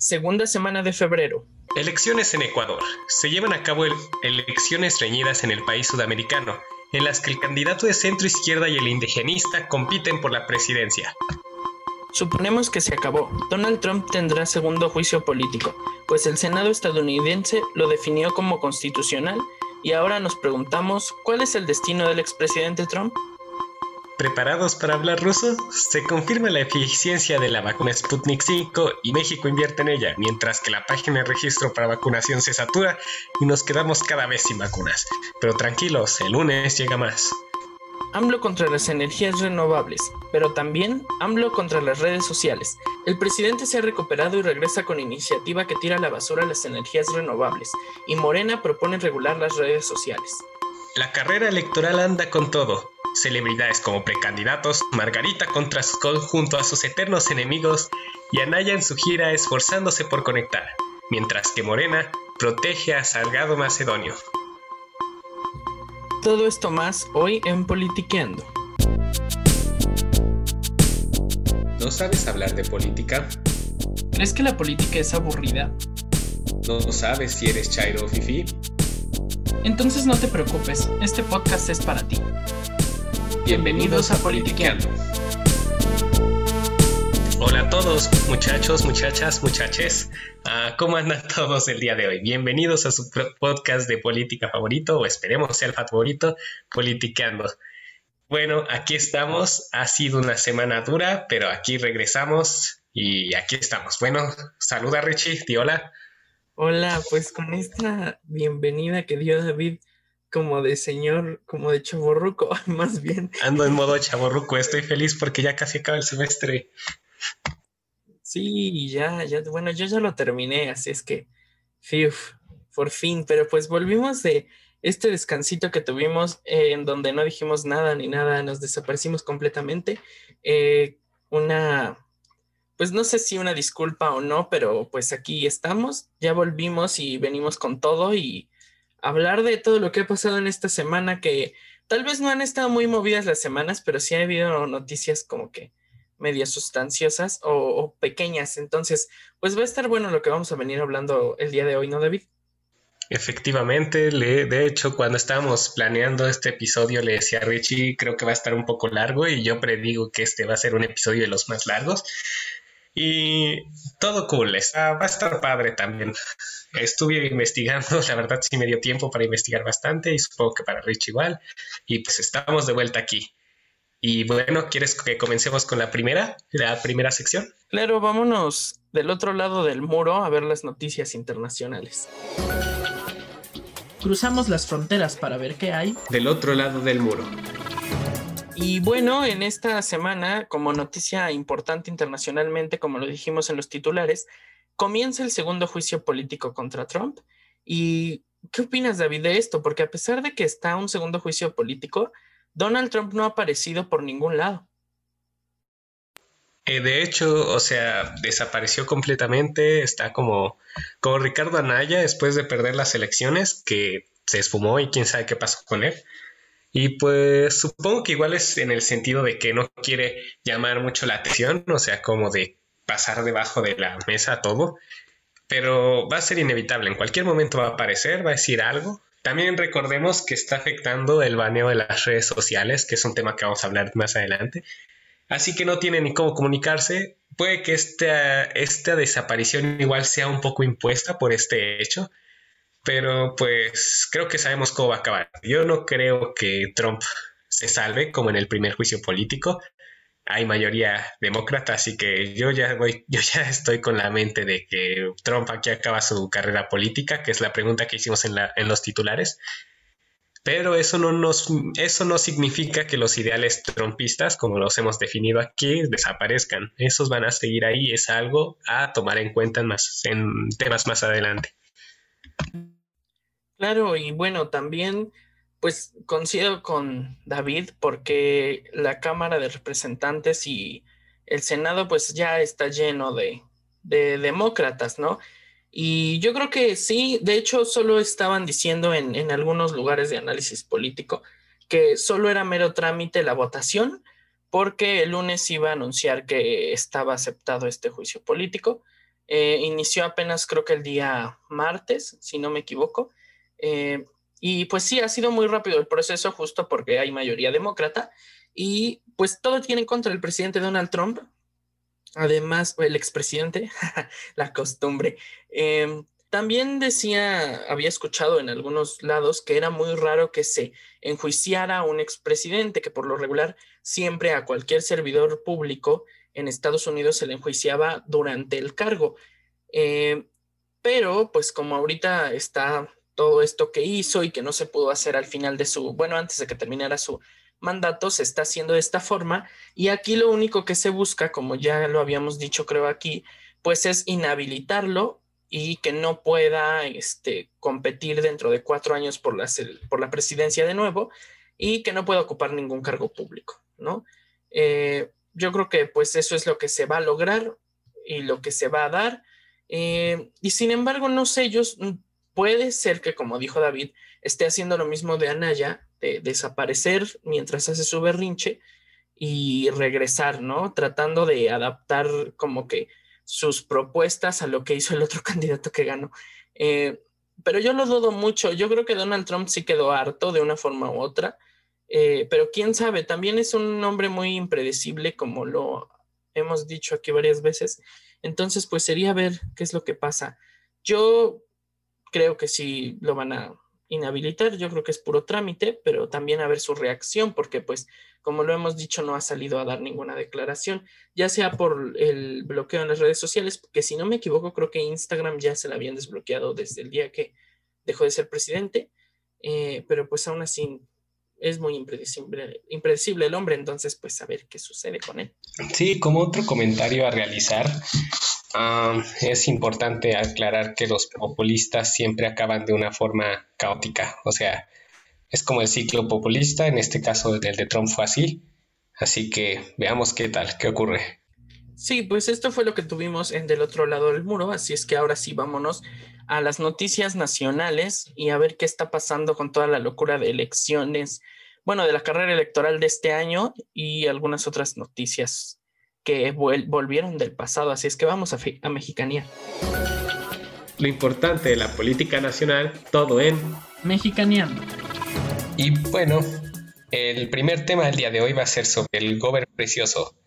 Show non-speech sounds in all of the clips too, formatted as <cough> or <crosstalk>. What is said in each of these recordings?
Segunda semana de febrero. Elecciones en Ecuador. Se llevan a cabo elecciones reñidas en el país sudamericano, en las que el candidato de centro izquierda y el indigenista compiten por la presidencia. Suponemos que se acabó. Donald Trump tendrá segundo juicio político, pues el Senado estadounidense lo definió como constitucional y ahora nos preguntamos, ¿cuál es el destino del expresidente Trump? ¿Preparados para hablar ruso? Se confirma la eficiencia de la vacuna Sputnik 5 y México invierte en ella, mientras que la página de registro para vacunación se satura y nos quedamos cada vez sin vacunas. Pero tranquilos, el lunes llega más. AMLO contra las energías renovables, pero también AMLO contra las redes sociales. El presidente se ha recuperado y regresa con iniciativa que tira a la basura las energías renovables, y Morena propone regular las redes sociales. La carrera electoral anda con todo. Celebridades como precandidatos, Margarita contra Skull junto a sus eternos enemigos y Anaya en su gira esforzándose por conectar, mientras que Morena protege a Salgado Macedonio. Todo esto más hoy en Politiqueando. ¿No sabes hablar de política? ¿Crees que la política es aburrida? ¿No sabes si eres Chairo o Fifi? Entonces no te preocupes, este podcast es para ti. Bienvenidos a Politiqueando. Hola a todos, muchachos, muchachas, muchaches. Ah, ¿Cómo andan todos el día de hoy? Bienvenidos a su podcast de política favorito, o esperemos sea el favorito, Politiqueando. Bueno, aquí estamos. Ha sido una semana dura, pero aquí regresamos y aquí estamos. Bueno, saluda Richie, di hola. Hola, pues con esta bienvenida que dio David como de señor, como de chaborruco, <laughs> más bien. Ando en modo chaborruco, estoy feliz porque ya casi acaba el semestre. Sí, ya, ya, bueno, yo ya lo terminé, así es que, fiu, por fin, pero pues volvimos de este descansito que tuvimos eh, en donde no dijimos nada ni nada, nos desaparecimos completamente. Eh, una pues no sé si una disculpa o no, pero pues aquí estamos, ya volvimos y venimos con todo y hablar de todo lo que ha pasado en esta semana, que tal vez no han estado muy movidas las semanas, pero sí ha habido noticias como que medias sustanciosas o, pequeñas. Entonces, pues va a estar bueno lo que vamos a venir hablando el día de hoy, ¿no, David? Efectivamente, le, de hecho, cuando estábamos planeando este episodio, le decía a Richie, creo que va a estar un poco largo y yo predigo que este va a ser un episodio de los más largos. Y todo cool, va a estar padre también. Estuve investigando, <laughs> la verdad sí me dio tiempo para investigar bastante y supongo que para Rich igual. Y pues estamos de vuelta aquí. Y bueno, ¿quieres que comencemos con la primera, la primera sección? Claro, vámonos del otro lado del muro a ver las noticias internacionales. Cruzamos las fronteras para ver qué hay. Del otro lado del muro. Y bueno, en esta semana, como noticia importante internacionalmente, como lo dijimos en los titulares, comienza el segundo juicio político contra Trump. ¿Y qué opinas, David, de esto? Porque a pesar de que está un segundo juicio político, Donald Trump no ha aparecido por ningún lado. Eh, de hecho, o sea, desapareció completamente, está como, como Ricardo Anaya después de perder las elecciones, que se esfumó y quién sabe qué pasó con él. Y pues supongo que igual es en el sentido de que no quiere llamar mucho la atención, o sea, como de pasar debajo de la mesa todo, pero va a ser inevitable, en cualquier momento va a aparecer, va a decir algo. También recordemos que está afectando el baneo de las redes sociales, que es un tema que vamos a hablar más adelante. Así que no tiene ni cómo comunicarse. Puede que esta, esta desaparición igual sea un poco impuesta por este hecho, pero pues creo que sabemos cómo va a acabar. Yo no creo que Trump se salve como en el primer juicio político. Hay mayoría demócrata, así que yo ya voy, <laughs> yo ya estoy con la mente de que Trump aquí acaba su carrera política, que es la pregunta que hicimos en, la, en los titulares. Pero eso no, nos, eso no significa que los ideales trumpistas, como los hemos definido aquí, desaparezcan. Esos van a seguir ahí, es algo a tomar en cuenta más, en temas más adelante. Claro, y bueno, también pues coincido con David porque la Cámara de Representantes y el Senado pues ya está lleno de, demócratas, ¿no? Y yo creo que sí, de hecho solo estaban diciendo en, en algunos lugares de análisis político que solo era mero trámite la votación porque el lunes iba a anunciar que estaba aceptado este juicio político Eh, inició apenas creo que el día martes, si no me equivoco. Eh, y pues sí, ha sido muy rápido el proceso justo porque hay mayoría demócrata y pues todo tiene en contra el presidente Donald Trump. Además, el expresidente, <laughs> la costumbre. Em, también decía, había escuchado en algunos lados que era muy raro que se enjuiciara a un expresidente, que por lo regular siempre a cualquier servidor público en Estados Unidos se le enjuiciaba durante el cargo. Em, pero pues como ahorita está todo esto que hizo y que no se pudo hacer al final de su, bueno, antes de que terminara su mandato, se está haciendo de esta forma. Y aquí lo único que se busca, como ya lo habíamos dicho creo aquí, pues es inhabilitarlo y que no pueda este, competir dentro de cuatro años por la, por la presidencia de nuevo y que no pueda ocupar ningún cargo público, ¿no? Eh, yo creo que pues eso es lo que se va a lograr y lo que se va a dar. Eh, y sin embargo, no sé, ellos puede ser que, como dijo David, esté haciendo lo mismo de Anaya, de desaparecer mientras hace su berrinche y regresar, ¿no? Tratando de adaptar como que sus propuestas a lo que hizo el otro <laughs> candidato que ganó. Eh, pero yo lo dudo mucho. Yo creo que Donald Trump sí quedó harto de una forma u otra. Eh, pero quién sabe, también es un hombre muy impredecible, como lo hemos dicho aquí varias veces. Entonces, pues sería ver qué es lo que pasa. Yo creo que sí lo van a inhabilitar, yo creo que es puro trámite, pero también a ver su reacción, porque pues como lo hemos dicho, no ha salido a dar ninguna declaración, ya sea por el bloqueo en las redes sociales, porque si no me equivoco, creo que Instagram ya se la habían desbloqueado desde el día que dejó de ser presidente, eh, pero pues aún así es muy impredecible, el hombre, entonces pues a ver qué sucede con él. Sí, como otro comentario a realizar, es importante aclarar que los populistas siempre acaban de una forma caótica, o sea, es como el ciclo populista, en este caso el de Trump fue así, así que veamos qué tal, qué ocurre. Sí, pues esto fue lo que tuvimos en del otro lado del muro, así es que ahora sí vámonos a las noticias nacionales y a ver qué está pasando con toda la locura de elecciones, bueno, de la carrera electoral de este año y algunas otras noticias que volvieron del pasado, así es que vamos a, a Mexicanía. Lo importante de la política nacional, todo en Mexicanía. Y bueno, el primer tema del día de hoy va a ser sobre el Gober precioso,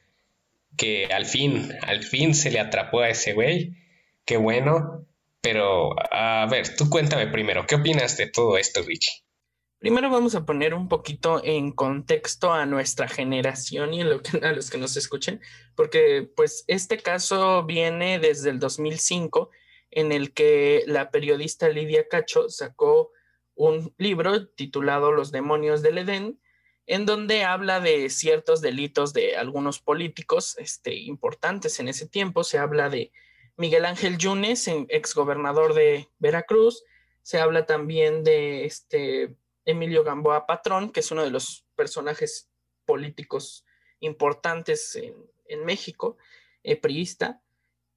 que al fin, al fin se le atrapó a ese güey, qué bueno, pero a ver, tú cuéntame primero, ¿qué opinas de todo esto, Richie? Primero vamos a poner un poquito en contexto a nuestra generación y a, los que nos escuchen, porque pues este caso viene desde el 2005 en el que la periodista Lidia Cacho sacó un libro titulado Los demonios del Edén, en donde habla de ciertos delitos de algunos políticos este, importantes en ese tiempo. Se habla de Miguel Ángel Yunes, exgobernador de Veracruz. Se habla también de este Emilio Gamboa Patrón, que es uno de los personajes políticos importantes en, México, eh, priista,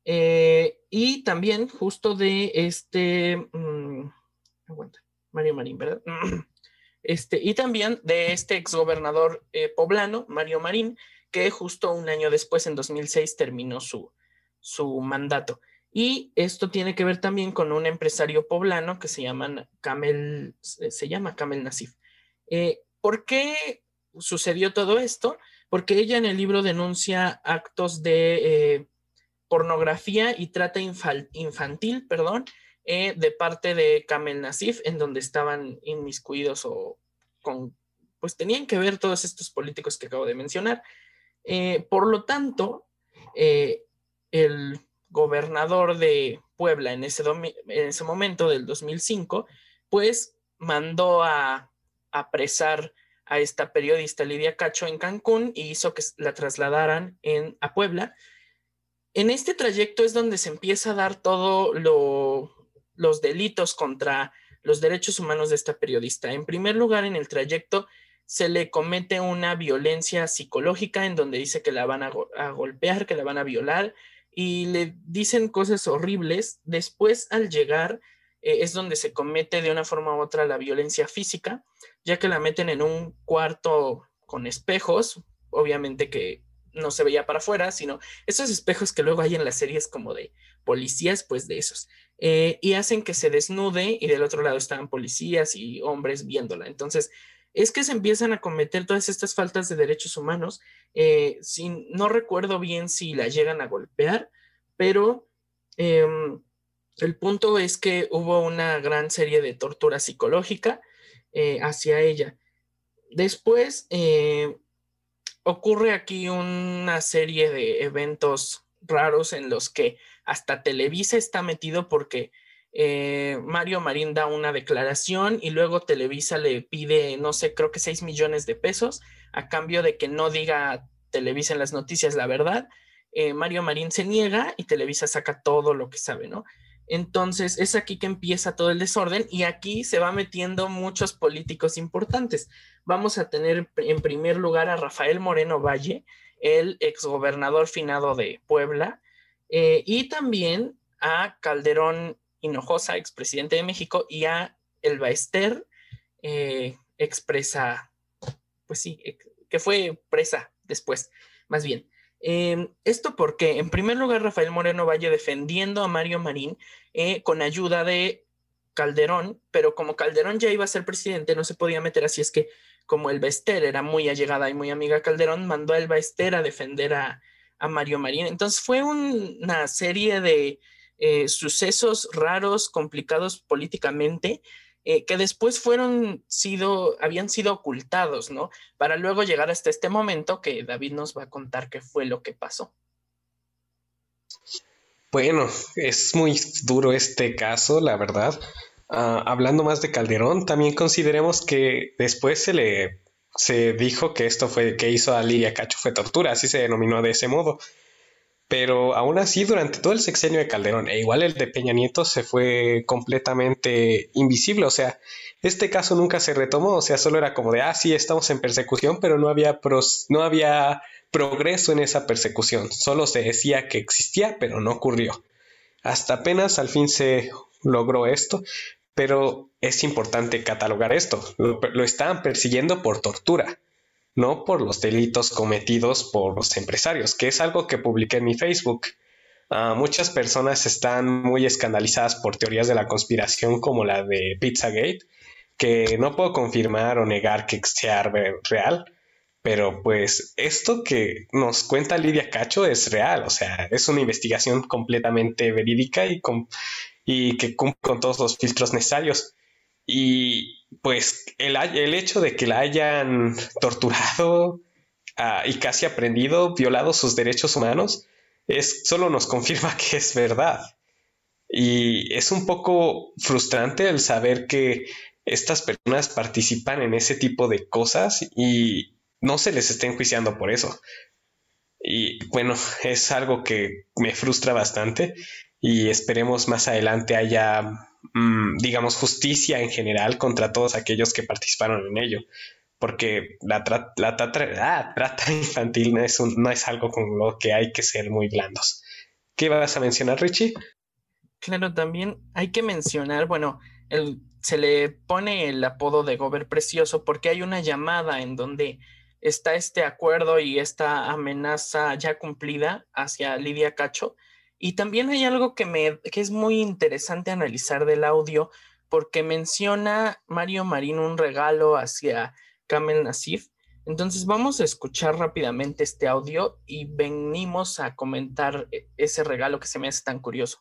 eh, y también justo de este, mm, Mario Marín, ¿verdad? <clears throat> Este, y también de este exgobernador eh, poblano, Mario Marín, que justo un año después, en 2006, terminó su, su mandato. Y esto tiene que ver también con un empresario poblano que se se llama Camel Nasif. Eh, ¿Por qué sucedió todo esto? Porque ella en el libro denuncia actos de eh, pornografía y trata infantil, perdón, eh, de parte de Camel Nasif, en donde estaban inmiscuidos o con, pues tenían que ver todos estos políticos que acabo de mencionar. por lo tanto, el gobernador de Puebla en ese, en ese momento del 2005, pues mandó a apresar a esta periodista Lidia Cacho en Cancún y hizo que la trasladaran a Puebla. En este trayecto es donde se empieza a dar todo los delitos contra los derechos humanos de esta periodista. En primer lugar, en el trayecto se le comete una violencia psicológica en donde dice que la van a, golpear, que la van a violar, y le dicen cosas horribles. Después, al llegar, eh, es donde se comete de una forma u otra la violencia física, ya que la meten en un cuarto con espejos, obviamente que no se veía para afuera, sino esos espejos que luego hay en las series como de policías, pues de esos. Eh, y hacen que se desnude y del otro lado están policías y hombres viéndola. Entonces, es que se empiezan a cometer todas estas faltas de derechos humanos. Eh, sin, no recuerdo bien si la llegan a golpear, pero em, el punto es que hubo una gran serie de tortura psicológica eh, hacia ella. Después ocurre aquí una serie de eventos raros en los que hasta Televisa está metido porque eh, Mario Marín da una declaración y luego Televisa le pide, no sé, creo que 6 millones de pesos a cambio de que no diga Televisa en las noticias la verdad. Eh, Mario Marín se niega y Televisa saca todo lo que sabe, ¿no? Entonces es aquí que empieza todo el desorden y aquí se va metiendo muchos políticos importantes. Vamos a tener en primer lugar a Rafael Moreno Valle, el exgobernador finado de Puebla, eh, y también a Calderón Hinojosa, expresidente de México, y a Elba Ester, eh, expresa, pues sí, que fue presa después, más bien. Em, esto porque, en primer lugar, Rafael Moreno Valle defendiendo a Mario Marín eh, con ayuda de Calderón, pero como Calderón ya iba a ser presidente, no se podía meter así, es que como el Bester era muy allegada y muy amiga a Calderón, mandó a Elba Ester a defender a, Mario Marín. Entonces fue una serie de eh, sucesos raros, complicados políticamente, eh, que después fueron sido, habían sido ocultados, ¿no? Para luego llegar hasta este momento que David nos va a contar qué fue lo que pasó. Bueno, es muy duro este caso, la verdad. Ah, hablando más de Calderón, también consideremos que después se le se dijo que esto fue que hizo a Lidia Cacho fue tortura, así se denominó de ese modo. Pero aún así, durante todo el sexenio de Calderón, e igual el de Peña Nieto, se fue completamente invisible. O sea, este caso nunca se retomó. O sea, solo era como de, ah, sí, estamos en persecución, pero no había, no había progreso en esa persecución. Solo se decía que existía, pero no ocurrió. Hasta apenas al fin se logró esto, pero es importante catalogar esto. Lo, estaban persiguiendo por tortura, no por los delitos cometidos por los empresarios, que es algo que publiqué en mi Facebook. Ah, muchas personas están muy escandalizadas por teorías de la conspiración como la de Pizzagate, que no puedo confirmar o negar que sea real, pero pues esto que nos cuenta Lidia Cacho es real, o sea, es una investigación completamente verídica y, con, y que cumple con todos los filtros necesarios. Y pues el, el hecho de que la hayan torturado ah, y casi aprendido, violado sus derechos humanos, es, solo nos <laughs> confirma que es verdad. Y es un poco frustrante el saber que estas personas participan en ese tipo de cosas y no se les está enjuiciando por eso. Y bueno, es algo que me frustra bastante y esperemos más adelante haya, mm, digamos, justicia en general contra todos aquellos que participaron en ello. Porque la, la ah, trata <laughs> infantil no es, no es algo con lo que hay que ser muy blandos. ¿Qué vas a mencionar, Richie? Claro, también hay que mencionar, bueno, el, se le pone el apodo de Gober Precioso porque hay una llamada en donde está este acuerdo y esta amenaza ya cumplida hacia Lidia Cacho y también hay algo que, me, que es muy interesante analizar del audio, porque menciona Mario Marín un regalo hacia Kamel Nasif. Entonces vamos a escuchar rápidamente este audio y venimos a comentar e, ese regalo que se me hace tan curioso.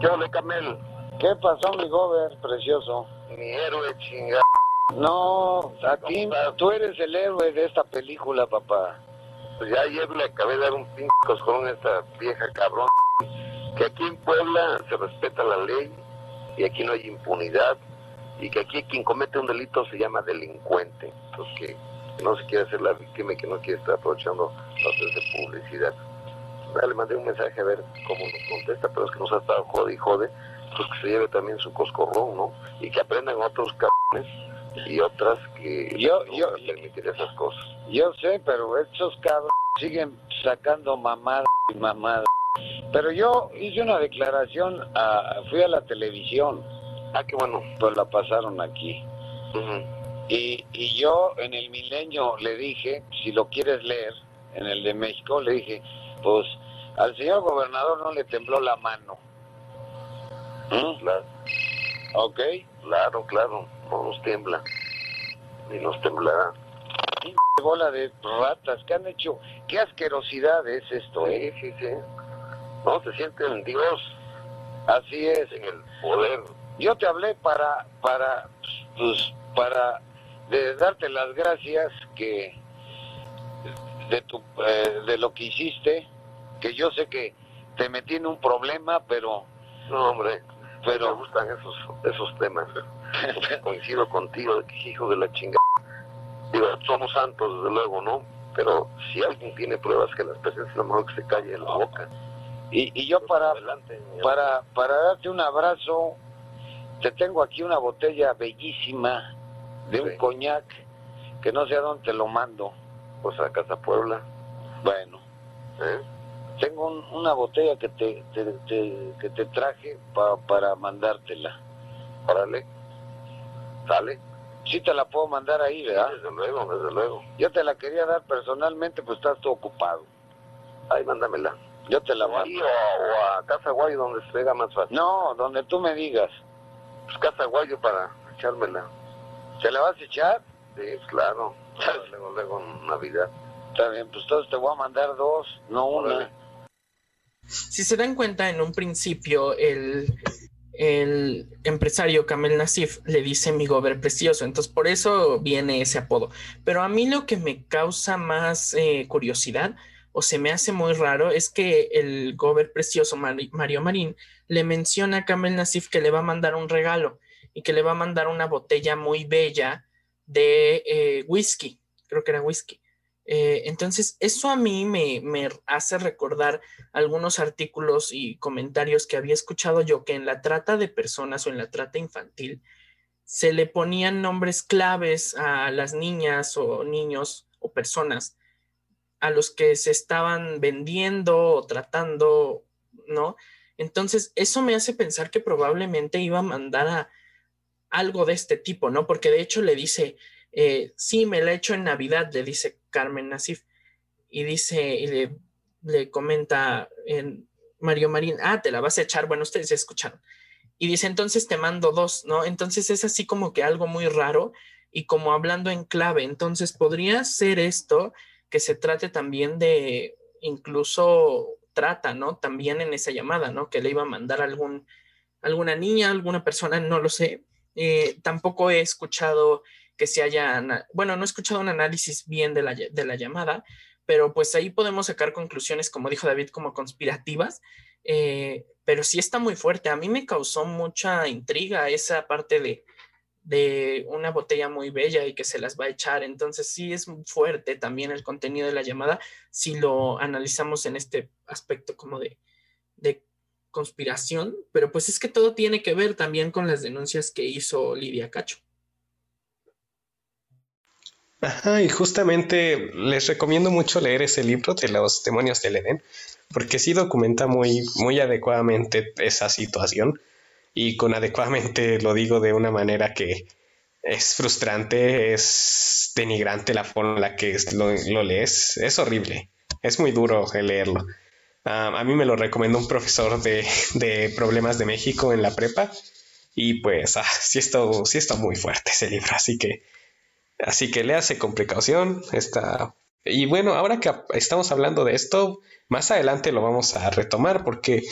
¿Qué onda, Kamel? ¿Qué pasó, mi gober precioso? Mi héroe chingado. No, a ti, tú eres el héroe de esta película, papá. Pues ya ayer le acabé de dar un pinche con esta vieja cabrón. Que aquí en Puebla se respeta la ley y aquí no hay impunidad y que aquí quien comete un delito se llama delincuente. Entonces que, no se quiere hacer la víctima y que no quiere estar aprovechando las de publicidad. le mandé un mensaje a ver cómo nos contesta, pero es que nos ha estado jode y jode, pues que se lleve también su coscorrón, ¿no? Y que aprendan otros cabrones y otras que yo, no yo, permitir esas cosas. Yo sé, pero estos cabros siguen sacando mamadas y mamadas. Pero yo hice una declaración, fui a la televisión. Ah, qué bueno. Pues la pasaron aquí. y, y yo en el milenio le dije, si lo quieres leer, en el de México, le dije, pues Al señor gobernador no le tembló la mano. ¿Mm? Claro. ¿Ok? Claro, claro, no nos tiembla, ni nos temblará. Bola de ratas que han hecho. Qué asquerosidad es esto, ¿eh? Sí, sí, sí. No, se siente en Dios, Así es. en el poder. Yo te hablé para, para, pues, para de darte las gracias que de tu, eh, de lo que hiciste, que yo sé que te metí en un problema, pero, No, hombre, me pero, gustan esos, esos temas. <laughs> Coincido contigo, de que hijo de la chingada. Digo, somos santos, desde luego, ¿no? Pero si alguien tiene pruebas que las presentes, lo mejor que se calle en la boca. Y, y yo para, para, para darte un abrazo, te tengo aquí una botella bellísima de un Sí. coñac que no sé a dónde te lo mando. Pues a Casa Puebla, Bueno, ¿eh? tengo un- una botella que te, te- te- que te traje pa- para mandártela. Órale. Sale. Sí te la puedo mandar ahí, ¿verdad? Desde luego, desde luego. Yo te la quería dar personalmente, pues estás tú ocupado. Ahí, mándamela. Yo te la mando. o, o a Casa Guayo, donde se pega más fácil. No, donde tú me digas. Pues Casa Guayo para echármela. ¿Te la vas a echar? Sí, claro. Luego, luego, en Navidad. Está bien, pues entonces te voy a mandar dos, no una. Si se dan cuenta, en un principio el, el empresario Kamel Nasif le dice mi gober precioso, entonces por eso viene ese apodo. Pero a mí lo que me causa más eh, curiosidad o se me hace muy raro es que el gober precioso Mari- Mario Marín le menciona a Kamel Nasif que le va a mandar un regalo y que le va a mandar una botella muy bella de eh, whisky, creo que era whisky. Eh, entonces, eso a mí me, me hace recordar algunos artículos y comentarios que había escuchado yo que en la trata de personas o en la trata infantil se le ponían nombres claves a las niñas o niños o personas a los que se estaban vendiendo o tratando, ¿no? Entonces, eso me hace pensar que probablemente iba a mandar algo de este tipo, ¿no? Porque de hecho le dice, eh, sí, me la he hecho en Navidad, le dice Carmen Nasif, y dice, y le, le comenta en Mario Marín, ah, te la vas a echar, bueno, ustedes ya escucharon. Y dice, entonces te mando dos, ¿no? Entonces es así como que algo muy raro y como hablando en clave. Entonces podría ser esto que se trate también de incluso trata, ¿no? También en esa llamada, ¿no? Que le iba a mandar algún, alguna niña, alguna persona, no lo sé. Eh, tampoco he escuchado que se haya, bueno, no he escuchado un análisis bien de la, de la llamada, pero pues ahí podemos sacar conclusiones, como dijo David, como conspirativas, eh, pero sí está muy fuerte. A mí me causó mucha intriga esa parte de, de una botella muy bella y que se las va a echar. Entonces sí es fuerte también el contenido de la llamada si lo analizamos en este aspecto como de, de conspiración, pero pues es que todo tiene que ver también con las denuncias que hizo Lidia Cacho. Ajá, y justamente les recomiendo mucho leer ese libro de los demonios del Edén, porque sí documenta muy, muy adecuadamente esa situación, y con adecuadamente lo digo de una manera que es frustrante, es denigrante la forma en la que lo, lo lees, es horrible, es muy duro leerlo. Ah, a mí me lo recomendó un profesor de, de problemas de México en la prepa, y pues ah, sí, está, sí está muy fuerte ese libro, así que... Así que léase con precaución. Está... Y bueno, ahora que estamos hablando de esto, más adelante lo vamos a retomar porque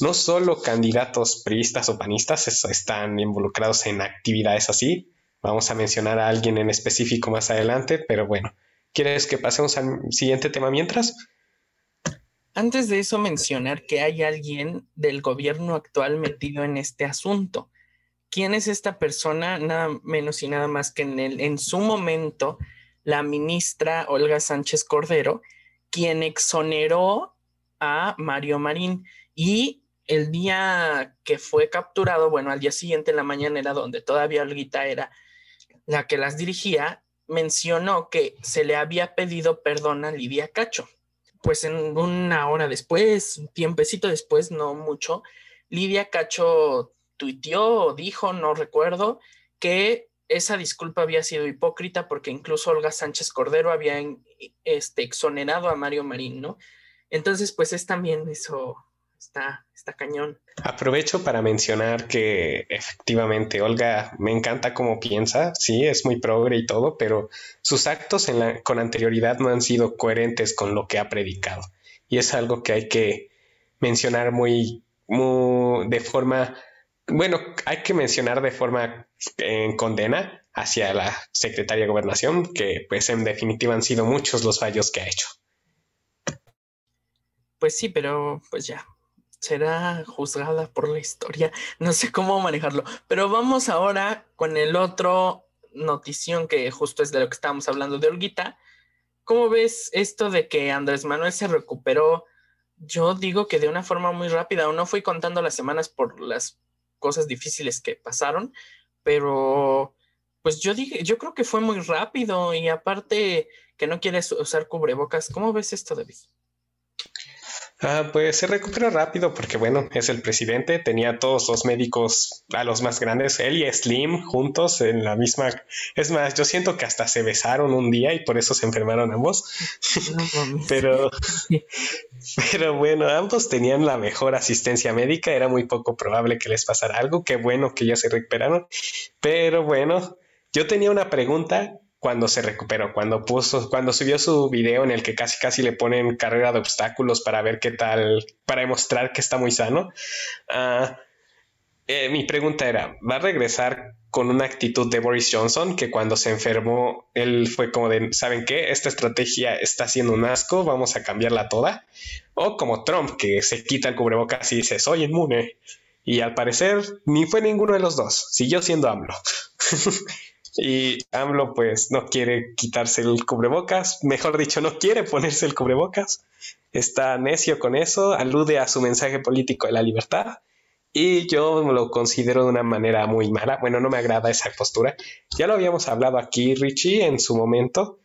no solo candidatos priistas o panistas es- están involucrados en actividades así. Vamos a mencionar a alguien en específico más adelante, pero bueno, ¿quieres que pasemos al siguiente tema mientras? Antes de eso, mencionar que hay alguien del gobierno actual metido en este asunto. ¿Quién es esta persona? Nada menos y nada más que en, el, en su momento la ministra Olga Sánchez Cordero, quien exoneró a Mario Marín. Y el día que fue capturado, bueno, al día siguiente en la mañana era donde todavía Olguita era la que las dirigía, mencionó que se le había pedido perdón a Lidia Cacho. Pues en una hora después, un tiempecito después, no mucho, Lidia Cacho tuiteó o dijo, no recuerdo, que esa disculpa había sido hipócrita porque incluso Olga Sánchez Cordero había este, exonerado a Mario Marín, ¿no? Entonces, pues es también eso, está, está cañón. Aprovecho para mencionar que efectivamente Olga me encanta cómo piensa, sí, es muy progre y todo, pero sus actos con anterioridad no han sido coherentes con lo que ha predicado. Y es algo que hay que mencionar muy de forma, bueno, hay que mencionar de forma en condena hacia la secretaria de gobernación, que pues en definitiva han sido muchos los fallos que ha hecho. Pues sí, pero pues ya, será juzgada por la historia. No sé cómo manejarlo. Pero vamos ahora con el otro notición que justo es de lo que estábamos hablando de Olguita. ¿Cómo ves esto de que Andrés Manuel se recuperó? Yo digo que de una forma muy rápida, no fui contando las semanas por las cosas difíciles que pasaron, pero pues yo dije, yo creo que fue muy rápido y aparte que no quieres usar cubrebocas. ¿Cómo ves esto, David? Ah, pues se recuperó rápido porque, bueno, es el presidente, tenía todos los médicos, a los más grandes, él y Slim juntos en la misma... Es más, yo siento que hasta se besaron un día y por eso se enfermaron ambos. <laughs> pero, <laughs> pero bueno, ambos tenían la mejor asistencia médica, era muy poco probable que les pasara algo, qué bueno que ya se recuperaron. Pero bueno, yo tenía una pregunta cuando se recuperó, cuando puso, cuando subió su video en el que casi casi le ponen carrera de obstáculos para ver qué tal, para demostrar que está muy sano. Ah, eh, mi pregunta era, ¿va a regresar con una actitud de Boris Johnson que cuando se enfermó él fue como de, ¿saben qué? Esta estrategia está siendo un asco, vamos a cambiarla toda. O como Trump que se quita el cubrebocas y dice, soy inmune. Y al parecer ni fue ninguno de los dos, siguió siendo AMLO. <laughs> Y AMLO pues no quiere quitarse el cubrebocas, mejor dicho, no quiere ponerse el cubrebocas. Está necio con eso, alude a su mensaje político de la libertad. Y yo lo considero de una manera muy mala. Bueno, no me agrada esa postura. Ya lo habíamos hablado aquí, Richie, en su momento,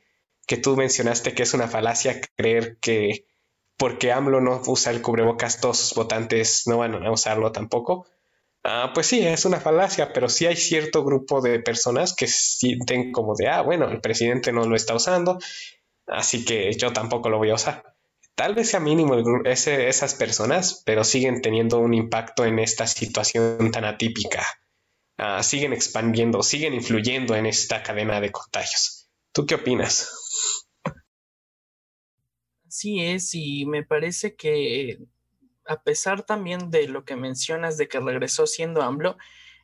que tú mencionaste que es una falacia creer que porque AMLO no usa el cubrebocas, todos sus votantes no van a usarlo tampoco. Ah, pues sí, es una falacia, pero sí hay cierto grupo de personas que sienten como de, ah, bueno, el presidente no lo está usando, así que yo tampoco lo voy a usar. Tal vez sea mínimo ese, esas personas, pero siguen teniendo un impacto en esta situación tan atípica. Ah, siguen expandiendo, siguen influyendo en esta cadena de contagios. ¿Tú qué opinas? Sí es, y me parece que a pesar también de lo que mencionas de que regresó siendo AMLO,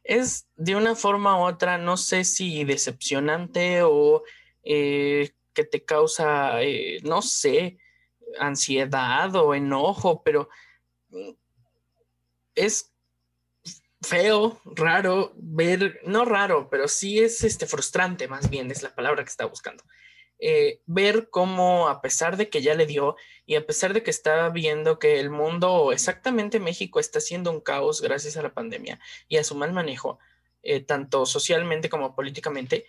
es de una forma u otra, no sé si decepcionante o eh, que te causa, eh, no sé, ansiedad o enojo, pero mm, es feo, raro ver, no raro, pero sí es este frustrante, más bien es la palabra que estaba buscando. Eh, ver cómo a pesar de que ya le dio y a pesar de que está viendo que el mundo, exactamente México, está siendo un caos gracias a la pandemia y a su mal manejo, eh, tanto socialmente como políticamente,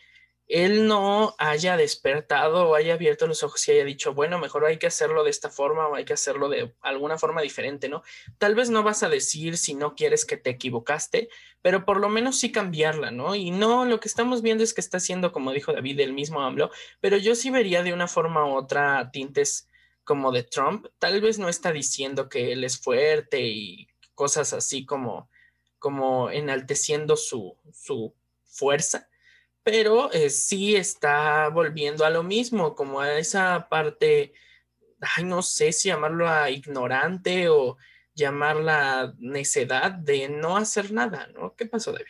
él no haya despertado o haya abierto los ojos y haya dicho, bueno, mejor hay que hacerlo de esta forma o hay que hacerlo de alguna forma diferente, ¿no? Tal vez no vas a decir si no quieres que te equivocaste, pero por lo menos sí cambiarla, ¿no? Y no, lo que estamos viendo es que está haciendo, como dijo David, el mismo AMLO, pero yo sí vería de una forma u otra tintes como de Trump. Tal vez no está diciendo que él es fuerte y cosas así como, como enalteciendo su, su fuerza pero eh, sí está volviendo a lo mismo, como a esa parte, ay, no sé si llamarlo a ignorante o llamarla necedad de no hacer nada, ¿no? ¿Qué pasó, David?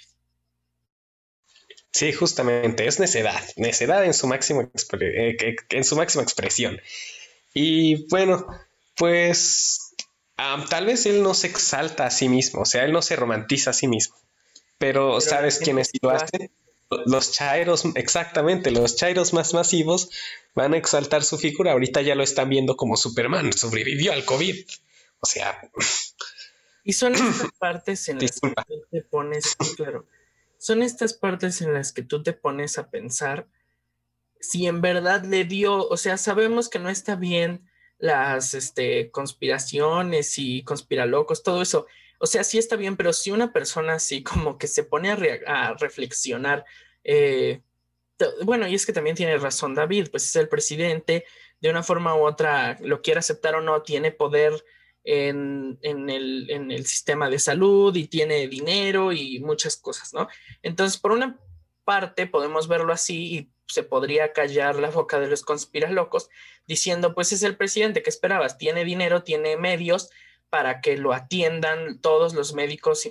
Sí, justamente, es necedad, necedad en su máxima, eh, en su máxima expresión. Y bueno, pues tal vez él no se exalta a sí mismo, o sea, él no se romantiza a sí mismo, pero, ¿sabes quiénes lo hacen? Los chairos, exactamente, los chairos más masivos van a exaltar su figura. Ahorita ya lo están viendo como Superman, sobrevivió al COVID. O sea. <clears throat> Y son estas <laughs> partes en las que tú te pones, claro, son estas partes en las que tú te pones a pensar si en verdad le dio, o sea, sabemos que no está bien las este, conspiraciones y conspiralocos, todo eso, o sea, sí está bien, pero si una persona así como que se pone a, reflexionar, eh, bueno, y es que también tiene razón David, pues es el presidente, de una forma u otra, lo quiera aceptar o no, tiene poder en, el, en, el, sistema de salud y tiene dinero y muchas cosas, ¿no? Entonces, por una parte, podemos verlo así y se podría callar la boca de los conspiralocos diciendo, pues es el presidente que esperabas, tiene dinero, tiene medios para que lo atiendan todos los médicos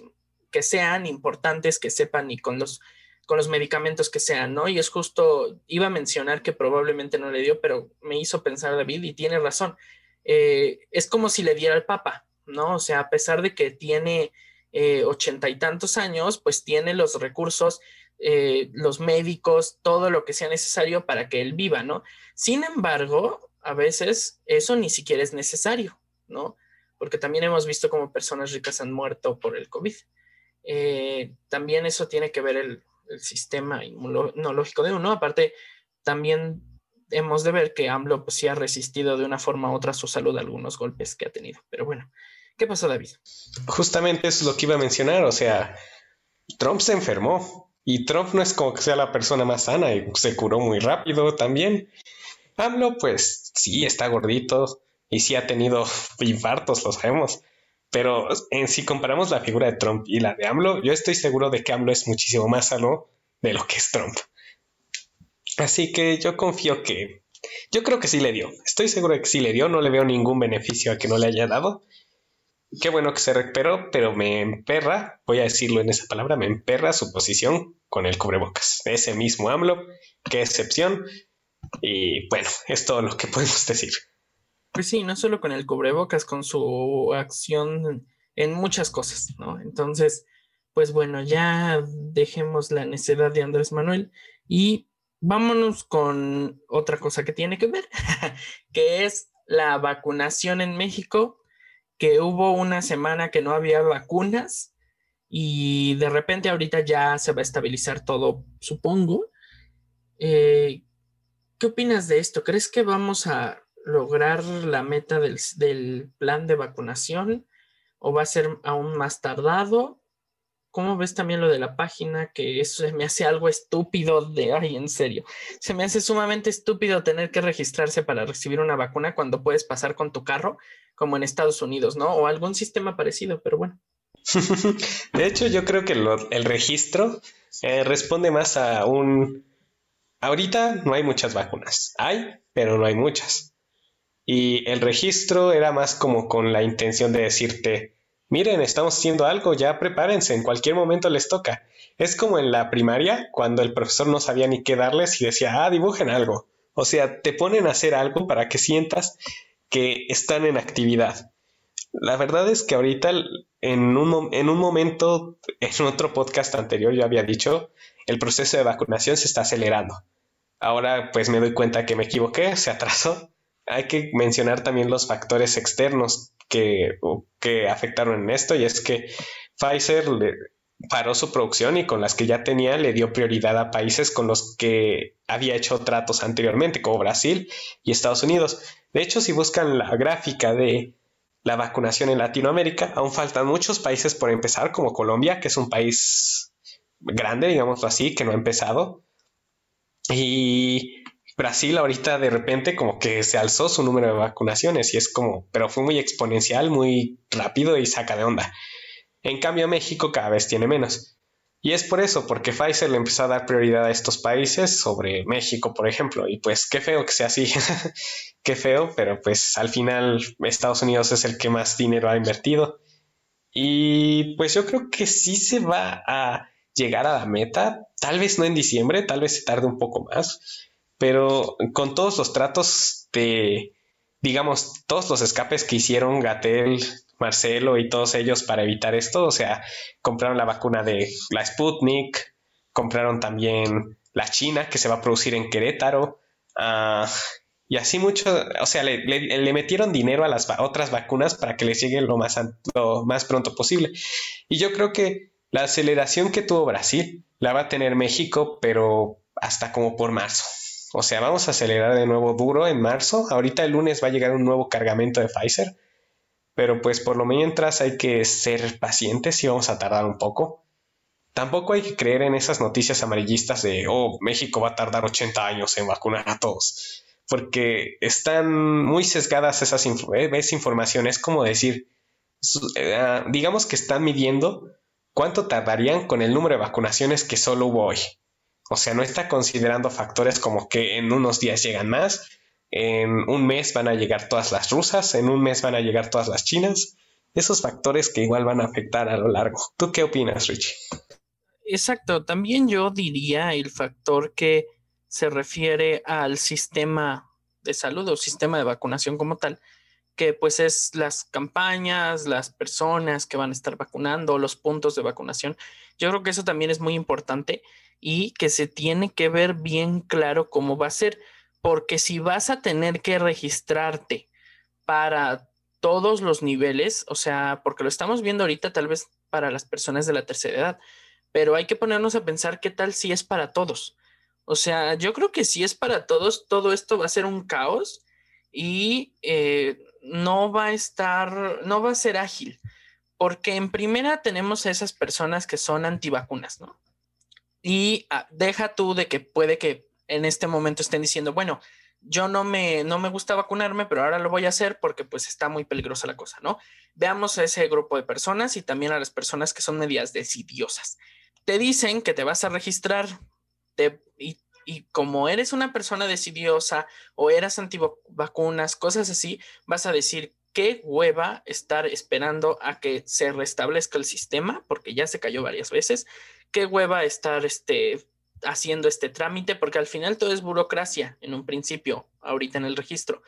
que sean importantes, que sepan y con los con los medicamentos que sean, ¿no? Y es justo, iba a mencionar que probablemente no le dio, pero me hizo pensar David y tiene razón. Eh, es como si le diera al Papa, ¿no? O sea, a pesar de que tiene eh, ochenta y tantos años, pues tiene los recursos, eh, los médicos, todo lo que sea necesario para que él viva, ¿no? Sin embargo, a veces eso ni siquiera es necesario, ¿no? Porque también hemos visto como personas ricas han muerto por el COVID. también eso tiene que ver el, el sistema inmunológico de uno. Aparte, también hemos de ver que AMLO pues, sí ha resistido de una forma u otra su salud a algunos golpes que ha tenido. Pero bueno, ¿qué pasó, David? Justamente es lo que iba a mencionar. O sea, Trump se enfermó y Trump no es como que sea la persona más sana y se curó muy rápido también. AMLO, pues sí, está gordito y sí ha tenido <laughs> infartos, lo sabemos. Pero en, si comparamos la figura de Trump y la de AMLO, yo estoy seguro de que AMLO es muchísimo más sano de lo que es Trump. Así que yo confío que... Yo creo que sí le dio. Estoy seguro de que sí le dio. No le veo ningún beneficio a que no le haya dado. Qué bueno que se recuperó, pero me emperra, voy a decirlo en esa palabra, me emperra su posición con el cubrebocas. Ese mismo AMLO, qué excepción. Y bueno, es todo lo que <laughs> podemos decir. Pues sí, no solo con el cubrebocas, con su acción en muchas cosas, ¿no? Entonces, pues bueno, ya dejemos la necedad de Andrés Manuel y vámonos con otra cosa que tiene que ver, <laughs> que es la vacunación en México, que hubo una semana que no había vacunas y de repente ahorita ya se va a estabilizar todo, supongo. Eh, ¿Qué opinas de esto? ¿Crees que vamos a lograr la meta del, plan de vacunación o va a ser aún más tardado? ¿Cómo ves también lo de la página? Que eso se me hace algo estúpido de, ay, en serio, se me hace sumamente estúpido tener que registrarse para recibir una vacuna cuando puedes pasar con tu carro, como en Estados Unidos, ¿no? O algún sistema parecido, pero bueno. <laughs> de hecho, yo creo que el registro eh, responde más a un... Ahorita no hay muchas vacunas. Hay, pero no hay muchas. Y el registro era más como con la intención de decirte, miren, estamos haciendo algo, ya prepárense, en cualquier momento les toca. Es como en la primaria, cuando el profesor no sabía ni qué darles y decía, ah, dibujen algo. O sea, te ponen a hacer algo para que sientas que están en actividad. La verdad es que ahorita, en un, en un momento, en otro podcast anterior yo había dicho, el proceso de vacunación se está acelerando. Ahora pues me doy cuenta que me equivoqué, se atrasó hay que mencionar también los factores externos que, afectaron en esto y es que Pfizer paró su producción y con las que ya tenía le dio prioridad a países con los que había hecho tratos anteriormente, como Brasil y Estados Unidos. De hecho, si buscan la gráfica de la vacunación en Latinoamérica, aún faltan muchos países por empezar, como Colombia, que es un país grande, digámoslo así, que no ha empezado. Y Brasil ahorita de repente como que se alzó su número de vacunaciones y es como, pero fue muy exponencial, muy rápido y saca de onda. En cambio México cada vez tiene menos. Y es por eso, porque Pfizer le empezó a dar prioridad a estos países sobre México, por ejemplo. Y pues qué feo que sea así, <laughs> qué feo, pero pues al final Estados Unidos es el que más dinero ha invertido. Y pues yo creo que sí se va a llegar a la meta, tal vez no en diciembre, tal vez se tarde un poco más, pero con todos los tratos de, digamos, todos los escapes que hicieron Gatel, Marcelo y todos ellos para evitar esto, o sea, compraron la vacuna de la Sputnik, compraron también la China que se va a producir en Querétaro, ah, y así mucho, o sea, le, metieron dinero a las otras vacunas para que les lleguen lo más, lo más pronto posible. Y yo creo que la aceleración que tuvo Brasil la va a tener México, pero hasta como por marzo. O sea, vamos a acelerar de nuevo duro en marzo. Ahorita el lunes va a llegar un nuevo cargamento de Pfizer. Pero pues por lo mientras hay que ser pacientes y vamos a tardar un poco. Tampoco hay que creer en esas noticias amarillistas de, oh, México va a tardar 80 años en vacunar a todos. porque están muy sesgadas esas eh, esa información. Es como decir, eh, ah, digamos que están midiendo cuánto tardarían con el número de vacunaciones que solo hubo hoy. O sea, no está considerando factores como que en unos días llegan más, en un mes van a llegar todas las rusas, en un mes van a llegar todas las chinas. Esos factores que igual van a afectar a lo largo. ¿Tú qué opinas, Richie? Exacto, también yo diría el factor que se refiere al sistema de salud o sistema de vacunación como tal, que pues es las campañas, las personas que van a estar vacunando, los puntos de vacunación. Yo creo que eso también es muy importante y que se tiene que ver bien claro cómo va a ser, porque si vas a tener que registrarte para todos los niveles, o sea, porque lo estamos viendo ahorita tal vez para las personas de la tercera edad, pero hay que ponernos a pensar qué tal si es para todos. O sea, yo creo que si es para todos, todo esto va a ser un caos y eh, no va a estar, no va a ser ágil, porque en primera tenemos a esas personas que son antivacunas, ¿no? Y ah, deja tú de que puede que en este momento estén diciendo, bueno, yo no me, no me gusta vacunarme, pero ahora lo voy a hacer porque pues está muy peligrosa la cosa, ¿no? Veamos a ese grupo de personas y también a las personas que son medias decidiosas. Te dicen que te vas a registrar y, y como eres una persona decidiosa o eras antivacunas, cosas así, vas a decir, qué hueva estar esperando a que se restablezca el sistema, porque ya se cayó varias veces, qué hueva estar este, haciendo este trámite, porque al final todo es burocracia en un principio, ahorita en el registro.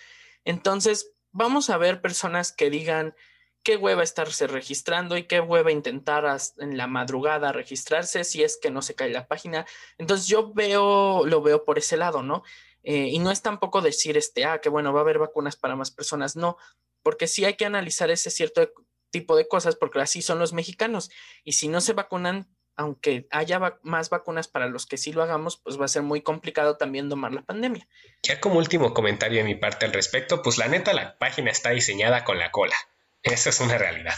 Entonces, vamos a ver personas que digan qué hueva estarse registrando y qué hueva intentar en la madrugada registrarse si es que no se cae la página. Entonces, yo veo, lo veo por ese lado, ¿no? Eh, y no es tampoco decir, este, ah, que bueno, va a haber vacunas para más personas, no, porque sí hay que analizar ese cierto tipo de cosas, porque así son los mexicanos. Y si no se vacunan, aunque haya más vacunas para los que sí lo hagamos, pues va a ser muy complicado también domar la pandemia. Ya como último comentario de mi parte al respecto, pues la neta la página está diseñada con la cola. Esa es una realidad.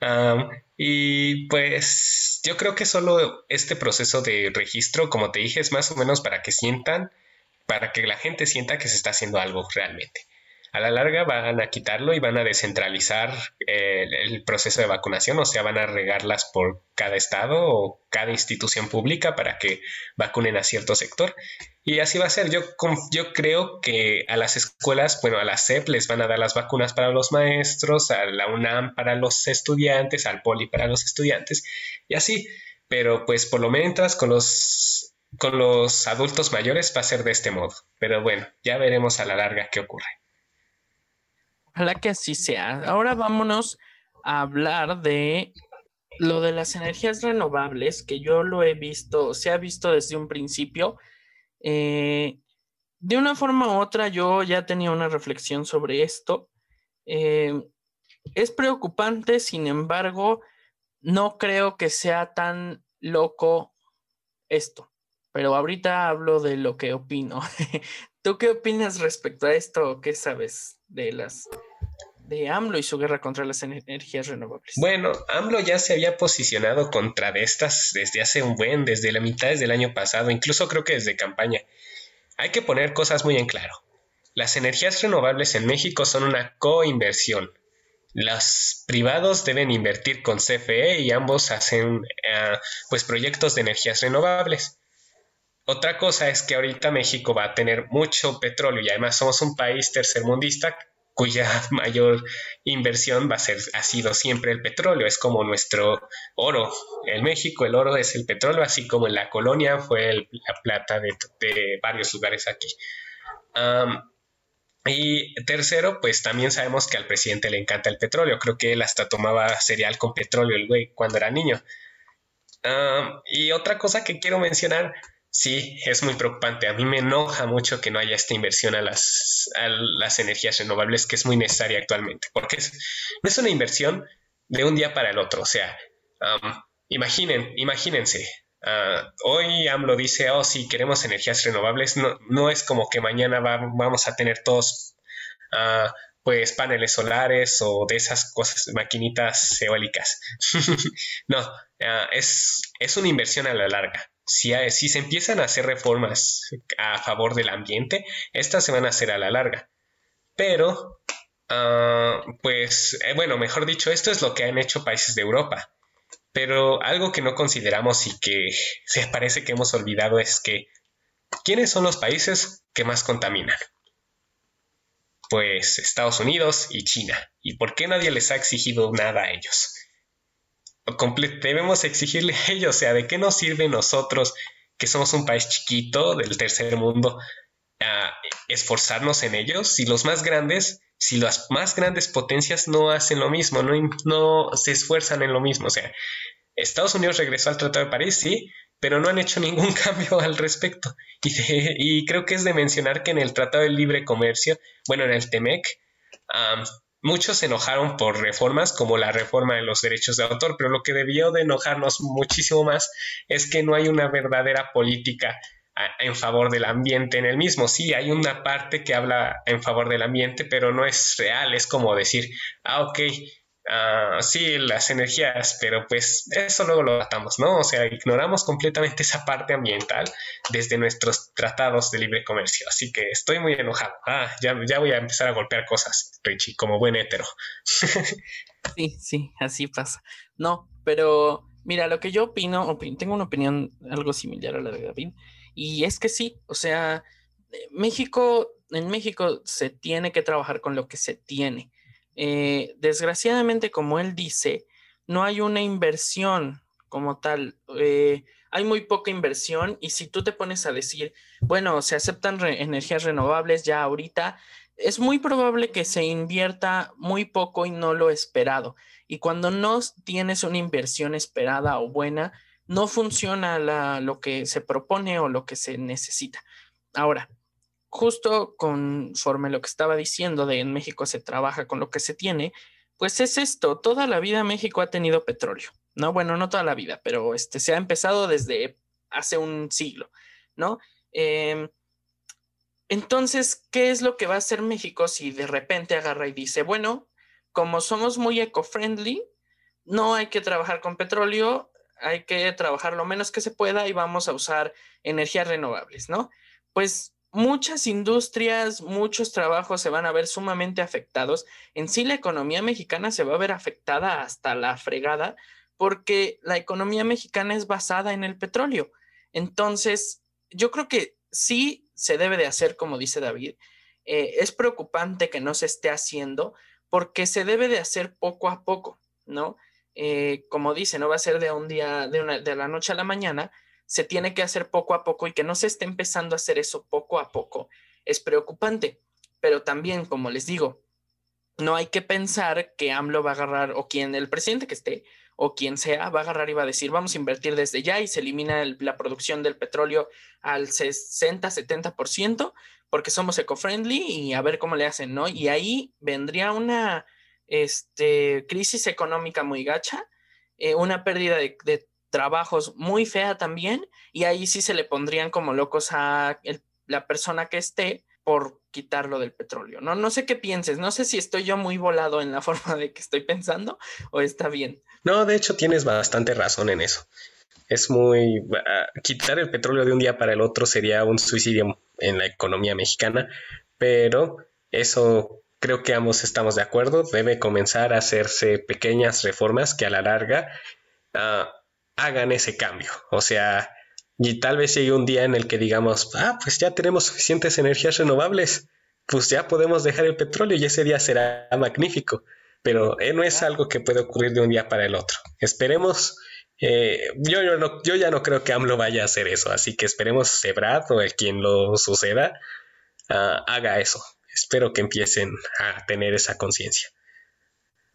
<laughs> y pues yo creo que solo este proceso de registro, como te dije, es más o menos para que sientan, para que la gente sienta que se está haciendo algo realmente a la larga van a quitarlo y van a descentralizar eh, el proceso de vacunación, o sea, van a regarlas por cada estado o cada institución pública para que vacunen a cierto sector. Y así va a ser. Yo, yo creo que a las escuelas, bueno, a la SEP les van a dar las vacunas para los maestros, a la UNAM para los estudiantes, al POLI para los estudiantes, y así. Pero pues por lo menos con los, con los adultos mayores va a ser de este modo. Pero bueno, ya veremos a la larga qué ocurre. Ojalá que así sea. Ahora vámonos a hablar de lo de las energías renovables, que yo lo he visto, se ha visto desde un principio. Eh, de una forma u otra, yo ya tenía una reflexión sobre esto. Eh, es preocupante, sin embargo, no creo que sea tan loco esto, pero ahorita hablo de lo que opino. <laughs> ¿Tú qué opinas respecto a esto? ¿Qué sabes de las de AMLO y su guerra contra las energías renovables? Bueno, AMLO ya se había posicionado contra de estas desde hace un buen, desde la mitad del año pasado, incluso creo que desde campaña. Hay que poner cosas muy en claro. Las energías renovables en México son una coinversión. Los privados deben invertir con CFE y ambos hacen eh, pues proyectos de energías renovables. Otra cosa es que ahorita México va a tener mucho petróleo y además somos un país tercermundista cuya <laughs> mayor inversión va a ser, ha sido siempre el petróleo, es como nuestro oro. En México el oro es el petróleo, así como en la colonia fue la plata de, varios lugares aquí. y tercero, pues también sabemos que al presidente le encanta el petróleo. Creo que él hasta tomaba cereal con petróleo el güey cuando era niño. y otra cosa que quiero mencionar Sí, es muy preocupante. A mí me enoja mucho que no haya esta inversión a las, las energías renovables que es muy necesaria actualmente, porque no es una inversión de un día para el otro. O sea, imaginen, imagínense, ah, hoy AMLO dice, oh, sí, queremos energías renovables. No, no es como que mañana vamos a tener todos, uh, pues, paneles solares o de esas cosas, maquinitas eólicas. <laughs> no, ah, es, es una inversión a la larga si, se empiezan a hacer reformas a favor del ambiente, estas se van a hacer a la larga. Pero, ah, pues, eh, bueno, mejor dicho, esto es lo que han hecho países de Europa. Pero algo que no consideramos y que <laughs> se parece que hemos olvidado es que, ¿quiénes son los países que más contaminan? Pues Estados Unidos y China. ¿Y por qué nadie les ha exigido nada a ellos? Debemos exigirle a ellos, o sea, ¿de qué nos sirve nosotros, que somos un país chiquito del tercer mundo, esforzarnos en ellos si los más grandes, si las más grandes potencias no hacen lo mismo, no, no se esfuerzan en lo mismo? O sea, Estados Unidos regresó al Tratado de París, sí, pero no han hecho ningún <laughs> cambio al respecto. Y, creo que es de mencionar que en el Tratado de Libre Comercio, bueno, en el TEMEC, muchos se enojaron por reformas como la reforma de los derechos de autor, pero lo que debió de enojarnos muchísimo más es que no hay una verdadera política en favor del ambiente en el mismo. Sí, hay una parte que habla en favor del ambiente, pero no es real. Es como decir, ah, ok, Ah, sí, las energías, pero pues eso luego lo tratamos, ¿no? O sea, ignoramos completamente esa parte ambiental desde nuestros tratados de libre comercio. Así que estoy muy enojado. Ah, ya, ya voy a empezar a golpear cosas, Richie, como buen hétero. <laughs> sí, sí, así pasa. No, pero mira, lo que yo opino, tengo una opinión algo similar a la de David, y es que sí, o sea, México, en México se tiene que trabajar con lo que se tiene eh, desgraciadamente, como él dice, no hay una inversión como tal. Eh, hay muy poca inversión y si tú te pones a decir, bueno, se aceptan energías renovables ya ahorita, es muy probable que se invierta muy poco y no lo esperado. Y cuando no tienes una inversión esperada o buena, no funciona lo que se propone o lo que se necesita. Ahora, justo conforme lo que estaba diciendo de en México se trabaja con lo que se tiene, pues es esto, toda la vida México ha tenido petróleo, ¿no? Bueno, no toda la vida, pero este, se ha empezado desde hace un siglo, ¿no? Em, entonces, ¿qué es lo que va a hacer México si de repente agarra y dice, bueno, como somos muy eco-friendly, no hay que trabajar con petróleo, hay que trabajar lo menos que se pueda y vamos a usar energías renovables, ¿no? Pues muchas industrias, muchos trabajos se van a ver sumamente afectados. En sí, la economía mexicana se va a ver afectada hasta la fregada porque la economía mexicana es basada en el petróleo. Entonces, yo creo que sí se debe de hacer, como dice David. Eh, es preocupante que no se esté haciendo porque se debe de hacer poco a poco, ¿no? Eh, como dice, no va a ser de un día, de, una, de la noche a la mañana, se tiene que hacer poco a poco y que no se esté empezando a hacer eso poco a poco es preocupante. Pero también, como les digo, no hay que pensar que AMLO va a agarrar o quien el presidente que esté o quien sea va a agarrar y va a decir vamos a invertir desde ya y se elimina la producción del petróleo al 60, 70% porque somos eco-friendly y a ver cómo le hacen, ¿no? Y ahí vendría una este, crisis económica muy gacha, eh, una pérdida de, de trabajos muy fea también y ahí sí se le pondrían como locos a la persona que esté por quitarlo del petróleo, ¿no? No sé qué pienses, no sé si estoy yo muy volado en la <laughs> forma de que estoy pensando o está bien. No, de hecho tienes bastante razón en eso. Es muy... Ah, quitar el petróleo de un día para el otro sería un suicidio en la economía mexicana, pero eso creo que ambos estamos de acuerdo. Debe comenzar a hacerse pequeñas reformas que a la larga uh, hagan ese cambio. O sea, y tal vez llegue un día en el que digamos, ah, pues ya tenemos suficientes energías renovables, pues ya podemos dejar el petróleo y ese día será magnífico. Pero eh, no es algo que puede ocurrir de un día para el otro. Esperemos. Eh, yo, yo, no, yo ya no creo que AMLO vaya a hacer eso, así que esperemos Sebrad o el quien lo suceda ah, haga eso. Espero que empiecen a tener esa conciencia.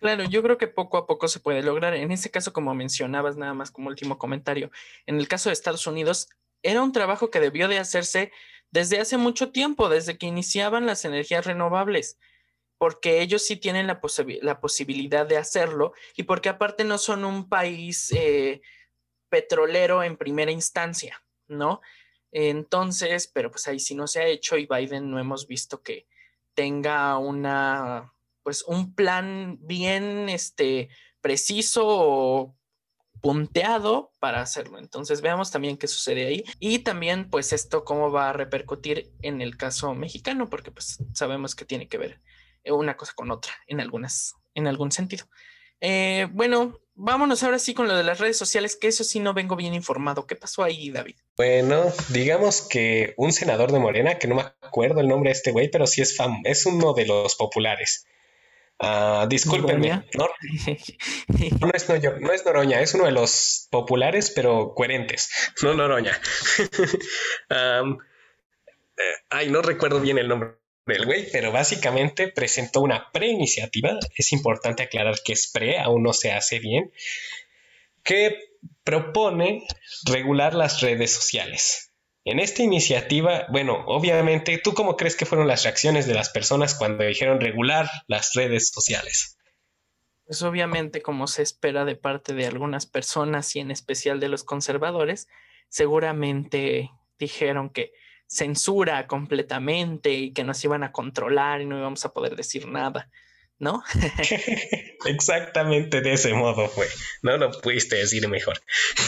Claro, yo creo que poco a poco se puede lograr. En ese caso, como mencionabas, nada más como último comentario, en el caso de Estados Unidos, era un trabajo que debió de hacerse desde hace mucho tiempo, desde que iniciaban las energías renovables, porque ellos sí tienen la, posibilidad de hacerlo y porque aparte no son un país eh, petrolero en primera instancia, ¿no? Entonces, pero pues ahí sí no se ha hecho y Biden no hemos visto que tenga una pues un plan bien este, preciso o punteado para hacerlo. Entonces veamos también qué sucede ahí y también pues esto cómo va a repercutir en el caso mexicano, porque pues sabemos que tiene que ver una cosa con otra en algunas, en algún sentido. Eh, bueno, vámonos ahora sí con lo de las redes sociales, que eso sí no vengo bien informado. ¿Qué pasó ahí, David? Bueno, digamos que un senador de Morena, que no me acuerdo el nombre de este güey, pero sí es fam es uno de los populares. Uh, discúlpenme, no, <laughs> no, es, no, es Noroña, es uno de los populares, pero coherentes, no Noroña. <laughs> um, ay, no recuerdo bien el nombre del güey, pero básicamente presentó una pre-iniciativa, es importante aclarar que es pre, aún no se hace bien, que propone regular las redes sociales. En esta iniciativa, bueno, obviamente, ¿tú cómo crees que fueron las reacciones de las personas cuando dijeron regular las redes sociales? Pues obviamente, como se espera de parte de algunas personas y en especial de los conservadores, seguramente dijeron que censura completamente y que nos iban a controlar y no íbamos a poder decir nada. ¿No? <laughs> Exactamente de ese modo fue. No lo pudiste decir mejor.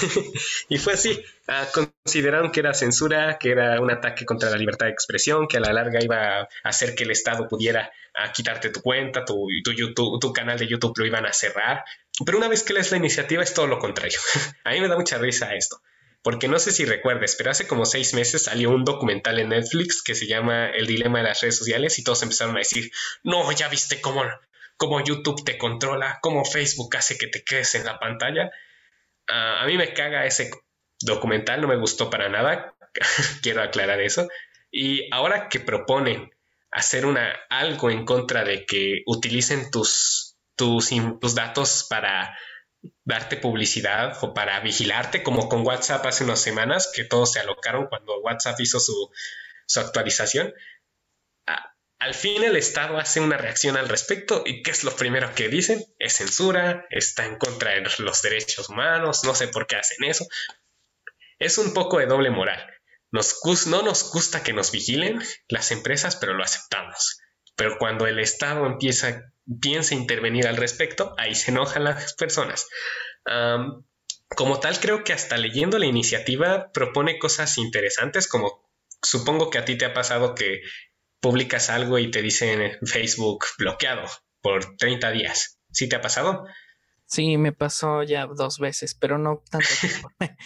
<laughs> y fue así. Ah, consideraron que era censura, que era un ataque contra la libertad de expresión, que a la larga iba a hacer que el Estado pudiera ah, quitarte tu cuenta, tu, tu, YouTube, tu canal de YouTube lo iban a cerrar. Pero una vez que lees la iniciativa es todo lo contrario. <laughs> a mí me da mucha risa esto. Porque no sé si recuerdes, pero hace como seis meses salió un documental en Netflix que se llama El dilema de las redes sociales y todos empezaron a decir, no, ya viste cómo, cómo YouTube te controla, cómo Facebook hace que te quedes en la pantalla. Ah, a mí me caga ese documental, no me gustó para nada, <laughs> quiero aclarar eso. Y ahora que proponen hacer una, algo en contra de que utilicen tus, tus, tus datos para darte publicidad o para vigilarte, como con WhatsApp hace unas semanas, que todos se alocaron cuando WhatsApp hizo su, actualización. al fin el Estado hace una reacción al respecto y ¿qué es lo primero que dicen? Es censura, está en contra de los derechos humanos, no sé por qué hacen eso. Es un poco de doble moral. Nos, no nos gusta que nos vigilen las empresas, pero lo aceptamos. Pero cuando el Estado empieza piensa intervenir al respecto, ahí se enojan las personas. como tal, creo que hasta leyendo la iniciativa propone cosas interesantes, como supongo que a ti te ha pasado que publicas algo y te dicen Facebook bloqueado por 30 días. ¿Sí te ha pasado? Sí, me pasó ya dos veces, pero no tanto tiempo. <laughs>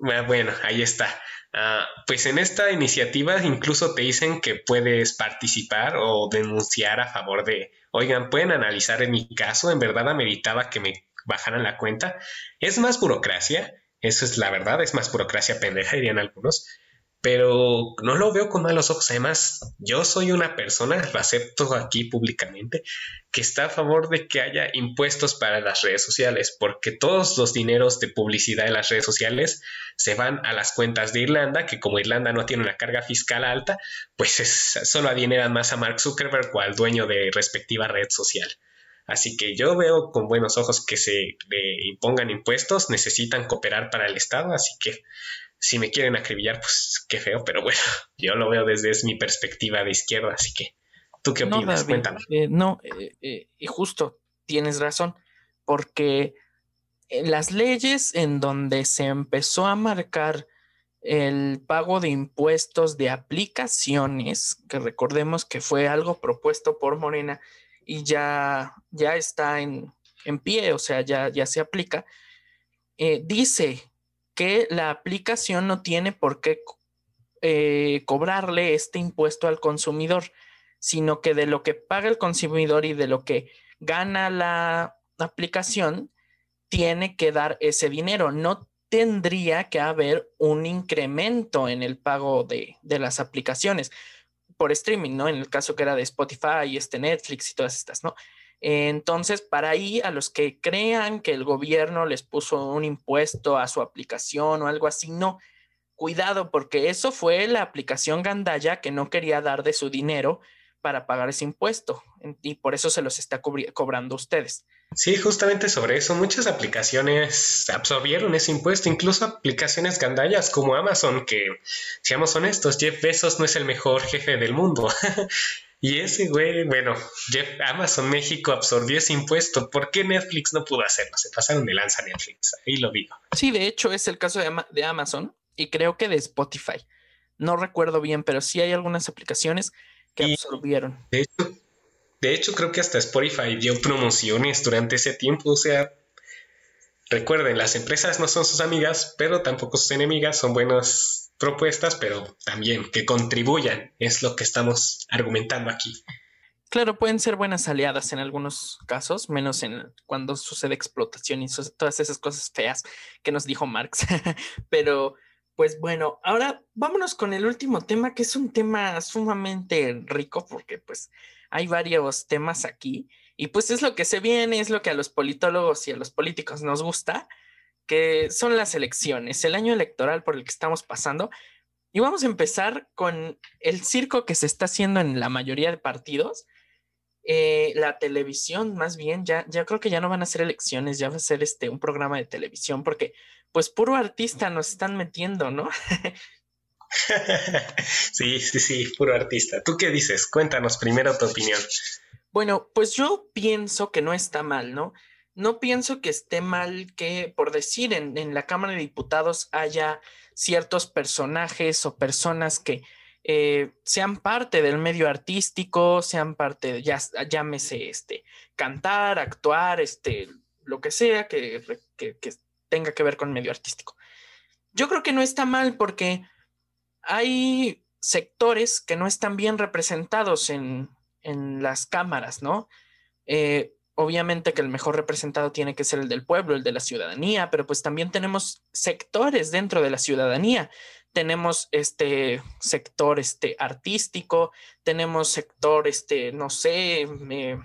Ah, bueno, ahí está. Ah, pues en esta iniciativa incluso te dicen que puedes participar o denunciar a favor de, oigan, pueden analizar en mi caso, en verdad ameritaba que me bajaran la cuenta. Es más burocracia, eso es la verdad, es más burocracia pendeja, dirían algunos, pero no lo veo con malos ojos. Además, yo soy una persona, lo acepto aquí públicamente, que está a favor de que haya impuestos para las redes sociales, porque todos los dineros de publicidad en las redes sociales se van a las cuentas de Irlanda, que como Irlanda no tiene una carga fiscal alta, pues es, solo adineran más a Mark Zuckerberg o al dueño de respectiva red social. Así que yo veo con buenos ojos que se le impongan impuestos, necesitan cooperar para el Estado, así que si me quieren acribillar, pues qué feo, pero bueno, <laughs> yo lo veo desde mi perspectiva de izquierda, así que, ¿tú qué opinas? Cuéntame. Eh, no, eh, eh, y justo, tienes razón, porque las leyes en donde se empezó a marcar el pago de impuestos de aplicaciones, que recordemos que fue algo propuesto por Morena y ya, ya está en, en pie, o sea, ya, ya se aplica, dice que la aplicación no tiene por qué eh, cobrarle este impuesto al consumidor, sino que de lo que paga el consumidor y de lo que gana la aplicación, tiene que dar ese dinero. No tendría que haber un incremento en el pago de, de las aplicaciones por streaming, ¿no? En el caso que era de Spotify, este Netflix y todas estas, ¿no? Entonces, para ahí, a los que crean que el gobierno les puso un impuesto a su aplicación o algo así, no, cuidado, porque eso fue la aplicación Gandaya que no quería dar de su dinero para pagar ese impuesto y por eso se los está cobrando ustedes. Sí, justamente sobre eso, muchas aplicaciones absorbieron ese impuesto, incluso aplicaciones gandallas como Amazon, que seamos honestos, Jeff Bezos no es el mejor jefe del mundo. <laughs> Y ese güey, bueno, Amazon México absorbió ese impuesto. ¿Por qué Netflix no pudo hacerlo? Se pasaron de lanza Netflix. Ahí lo digo. Sí, de hecho es el caso de, Amazon y creo que de Spotify. No recuerdo bien, pero sí hay algunas aplicaciones que absorbieron. De hecho, de hecho, creo que hasta Spotify dio promociones durante ese tiempo. O sea, recuerden, las empresas no son sus amigas, pero tampoco sus enemigas. Son buenas propuestas, pero también que contribuyan, es lo que estamos argumentando aquí. Claro, pueden ser buenas aliadas en algunos casos, menos en cuando sucede explotación y todas esas cosas feas que nos dijo Marx. <laughs> pero, pues bueno, ahora vámonos con el último tema, que es un tema sumamente rico, porque pues hay varios temas aquí, y pues es lo que se viene, es lo que a los politólogos y a los políticos nos gusta, que son las elecciones, el año electoral por el que estamos pasando. Y vamos a empezar con el circo que se está haciendo en la mayoría de partidos. Eh, la televisión, más bien, ya, ya creo que ya no van a ser elecciones, ya va a ser este, un programa de televisión, porque pues puro artista nos están metiendo, ¿no? <laughs> sí, sí, sí, puro artista. ¿Tú qué dices? Cuéntanos primero tu opinión. Bueno, pues yo pienso que no está mal, ¿no? No pienso que esté mal que, por decir, en, la Cámara de Diputados haya ciertos personajes o personas que eh, sean parte del medio artístico, sean parte, ya, llámese, este, cantar, actuar, este, lo que sea que, tenga que ver con medio artístico. Yo creo que no está mal porque hay sectores que no están bien representados en, en las cámaras, ¿no? Eh, obviamente que el mejor representado tiene que ser el del pueblo, el de la ciudadanía, pero pues también tenemos sectores dentro de la ciudadanía. Tenemos este sector este, artístico, tenemos sector, este, no sé, eh,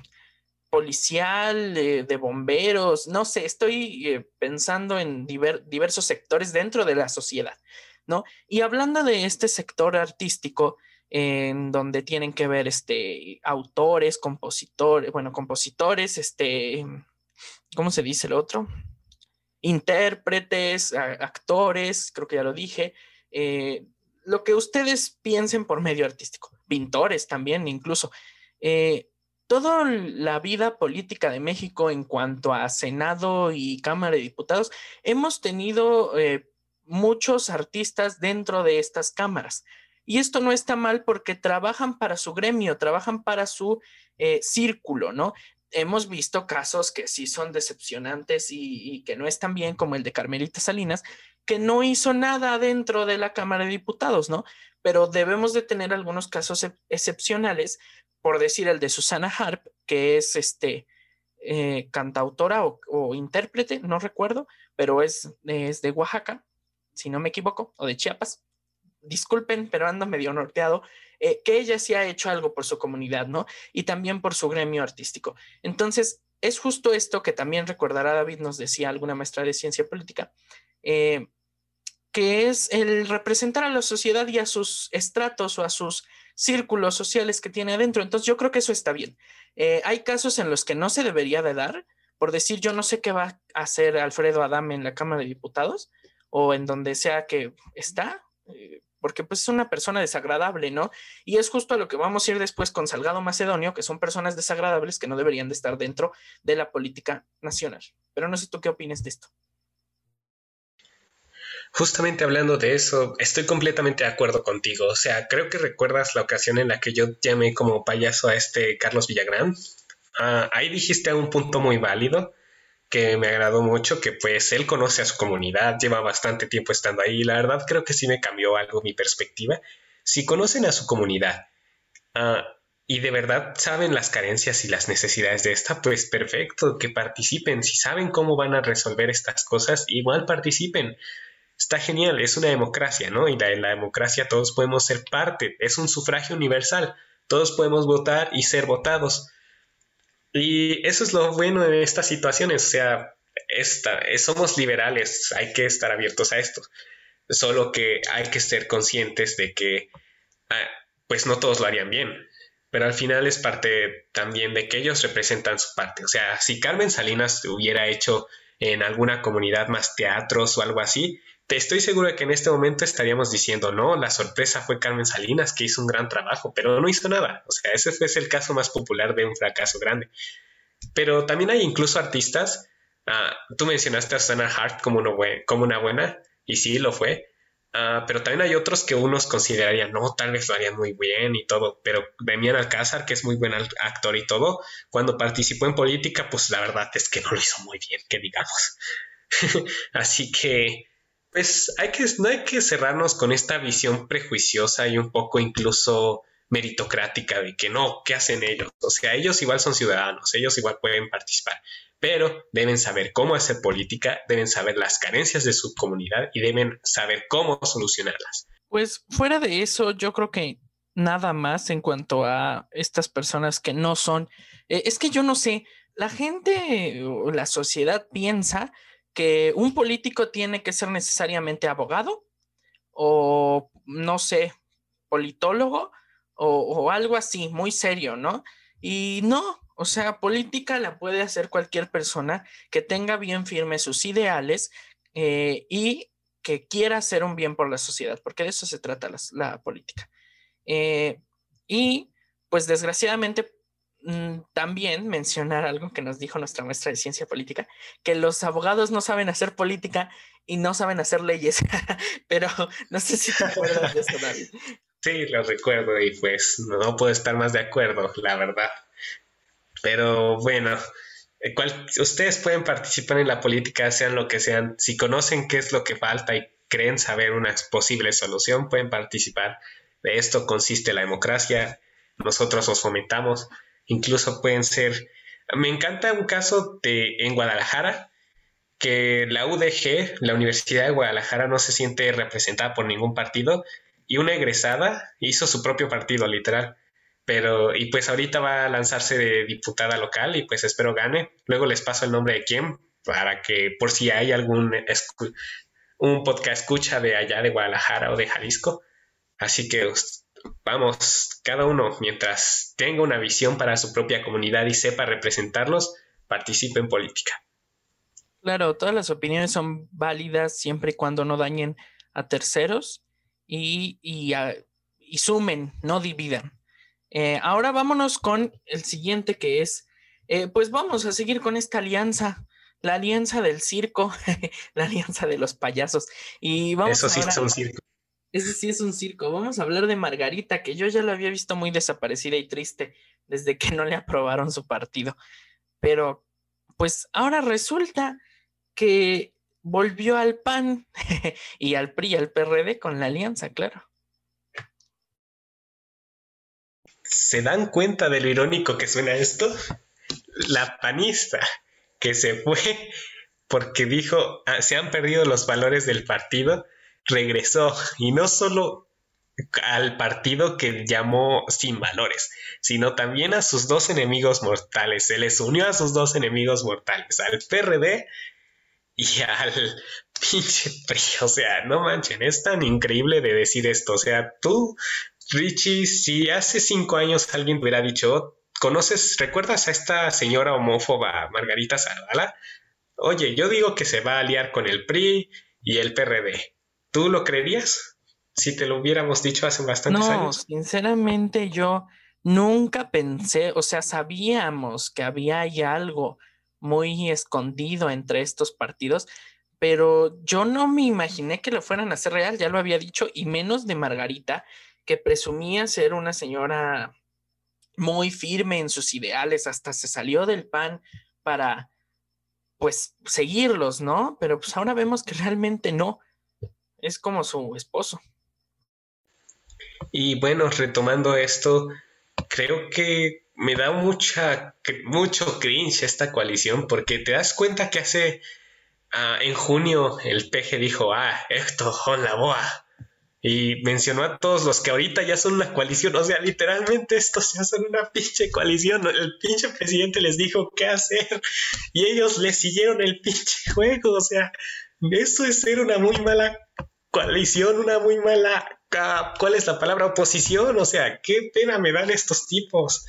policial, de bomberos, no sé, estoy eh, pensando en diversos sectores dentro de la sociedad, ¿no? Y hablando de este sector artístico, en donde tienen que ver este, autores, compositores, bueno, compositores, este, ¿cómo se dice el otro? Intérpretes, actores, creo que ya lo dije, eh, lo que ustedes piensen por medio artístico, pintores también incluso. Eh, toda la vida política de México en cuanto a Senado y Cámara de Diputados, hemos tenido eh, muchos artistas dentro de estas cámaras. Y esto no está mal porque trabajan para su gremio, trabajan para su eh, círculo, ¿no? Hemos visto casos que sí son decepcionantes y, que no están bien, como el de Carmelita Salinas, que no hizo nada dentro de la Cámara de Diputados, ¿no? Pero debemos de tener algunos casos excepcionales, por decir el de Susana Harp, que es este, eh, cantautora o, intérprete, no recuerdo, pero es, es de Oaxaca, si no me equivoco, o de Chiapas disculpen, pero ando medio norteado, eh, que ella sí ha hecho algo por su comunidad, ¿no? Y también por su gremio artístico. Entonces, es justo esto que también recordará David, nos decía alguna maestra de ciencia política, eh, que es el representar a la sociedad y a sus estratos o a sus círculos sociales que tiene adentro. Entonces, yo creo que eso está bien. Eh, hay casos en los que no se debería de dar, por decir, yo no sé qué va a hacer Alfredo Adame en la Cámara de Diputados o en donde sea que está, porque pues es una persona desagradable, ¿no? Y es justo a lo que vamos a ir después con Salgado Macedonio, que son personas desagradables que no deberían de estar dentro de la política nacional. Pero no sé tú qué opinas de esto. Justamente hablando de eso, estoy completamente de acuerdo contigo. O sea, creo que recuerdas la ocasión en la que yo llamé como payaso a este Carlos Villagrán. Ah, ahí dijiste un punto muy válido que me agradó mucho, que pues él conoce a su comunidad, lleva bastante tiempo estando ahí, la verdad creo que sí me cambió algo mi perspectiva. Si conocen a su comunidad ah, y de verdad saben las carencias y las necesidades de esta, pues perfecto, que participen. Si saben cómo van a resolver estas cosas, igual participen. Está genial, es una democracia, ¿no? Y en la democracia todos podemos ser parte, es un sufragio universal, todos podemos votar y ser votados. Y eso es lo bueno de estas situaciones, o sea, esta, somos liberales, hay que estar abiertos a esto, solo que hay que ser conscientes de que ah, pues no todos lo harían bien, pero al final es parte también de que ellos representan su parte, o sea, si Carmen Salinas hubiera hecho en alguna comunidad más teatros o algo así, te estoy seguro de que en este momento estaríamos diciendo, no, la sorpresa fue Carmen Salinas, que hizo un gran trabajo, pero no hizo nada. O sea, ese fue el caso más popular de un fracaso grande. Pero también hay incluso artistas, ah, tú mencionaste a Susana Hart como, como una buena, y sí, lo fue, Ah, pero también hay otros que unos considerarían, no, tal vez lo harían muy bien y todo, pero Demian Alcázar, que es muy buen actor y todo, cuando participó en política, pues la verdad es que no lo hizo muy bien, que digamos. <laughs> Así que, pues hay que, no hay que cerrarnos con esta visión prejuiciosa y un poco incluso meritocrática de que no, ¿qué hacen ellos? O sea, ellos igual son ciudadanos, ellos igual pueden participar pero deben saber cómo hacer política, deben saber las carencias de su comunidad y deben saber cómo solucionarlas. Pues fuera de eso, yo creo que nada más en cuanto a estas personas que no son, eh, es que yo no sé, la gente o la sociedad piensa que un político tiene que ser necesariamente abogado o, no sé, politólogo o algo así, muy serio, ¿no? Y no, o sea, política la puede hacer cualquier persona que tenga bien firmes sus ideales eh, y que quiera hacer un bien por la sociedad, porque de eso se trata la, política. Eh, y pues desgraciadamente también mencionar algo que nos dijo nuestra maestra de ciencia política, que los abogados no saben hacer política y no saben hacer leyes, <laughs> pero no sé si de eso, David. Sí, lo recuerdo y pues no puedo estar más de acuerdo, la verdad. Pero bueno, eh, ustedes pueden participar en la política, sean lo que sean. Si conocen qué es lo que falta y creen saber una posible solución, pueden participar. De esto consiste la democracia. Nosotros os fomentamos. Incluso pueden ser... Me encanta un caso de en Guadalajara que la UDG, la Universidad de Guadalajara, no se siente representada por ningún partido y una egresada hizo su propio partido, literal pero y pues ahorita va a lanzarse de diputada local y pues espero gane. Luego les paso el nombre de quién para que por si hay algún un podcast escucha de allá de Guadalajara o de Jalisco. Así que vamos, cada uno mientras tenga una visión para su propia comunidad y sepa representarlos, participe en política. Claro, todas las opiniones son válidas siempre y cuando no dañen a terceros y, y, y sumen, no dividan. Eh, ahora vámonos con el siguiente que es, eh, pues vamos a seguir con esta alianza, la alianza del circo, <laughs> la alianza de los payasos. Y vamos Eso sí es un circo. Ese sí es un circo. Vamos a hablar de Margarita, que yo ya la había visto muy desaparecida y triste desde que no le aprobaron su partido. Pero, pues ahora resulta que volvió al PAN <laughs> y al PRI al PRD con la alianza, claro. ¿Se dan cuenta de lo irónico que suena esto? La panista que se fue porque dijo, ah, se han perdido los valores del partido, regresó y no solo al partido que llamó sin valores, sino también a sus dos enemigos mortales. Se les unió a sus dos enemigos mortales, al PRD y al <laughs> pinche PRI. O sea, no manchen, es tan increíble de decir esto. O sea, tú Richie, si hace cinco años alguien te hubiera dicho, ¿conoces, recuerdas a esta señora homófoba Margarita Zavala? Oye, yo digo que se va a aliar con el PRI y el PRD. ¿Tú lo creerías? Si te lo hubiéramos dicho hace bastantes años. No, sinceramente yo nunca pensé, o sea, sabíamos que había algo muy escondido entre estos partidos, pero yo no me imaginé que lo fueran a hacer real, ya lo había dicho, y menos de Margarita, que presumía ser una señora muy firme en sus ideales, hasta se salió del PAN para, pues, seguirlos, ¿no? Pero pues ahora vemos que realmente no, es como su esposo. Y bueno, retomando esto, creo que me da mucha, mucho cringe esta coalición porque te das cuenta que hace, ah, en junio el PG dijo, ah, esto con la boa y mencionó a todos los que ahorita ya son una coalición. O sea, literalmente estos ya son una pinche coalición. El pinche presidente les dijo qué hacer y ellos le siguieron el pinche juego. O sea, eso es ser una muy mala coalición, una muy mala... ¿Cuál es la palabra? Oposición. O sea, qué pena me dan estos tipos.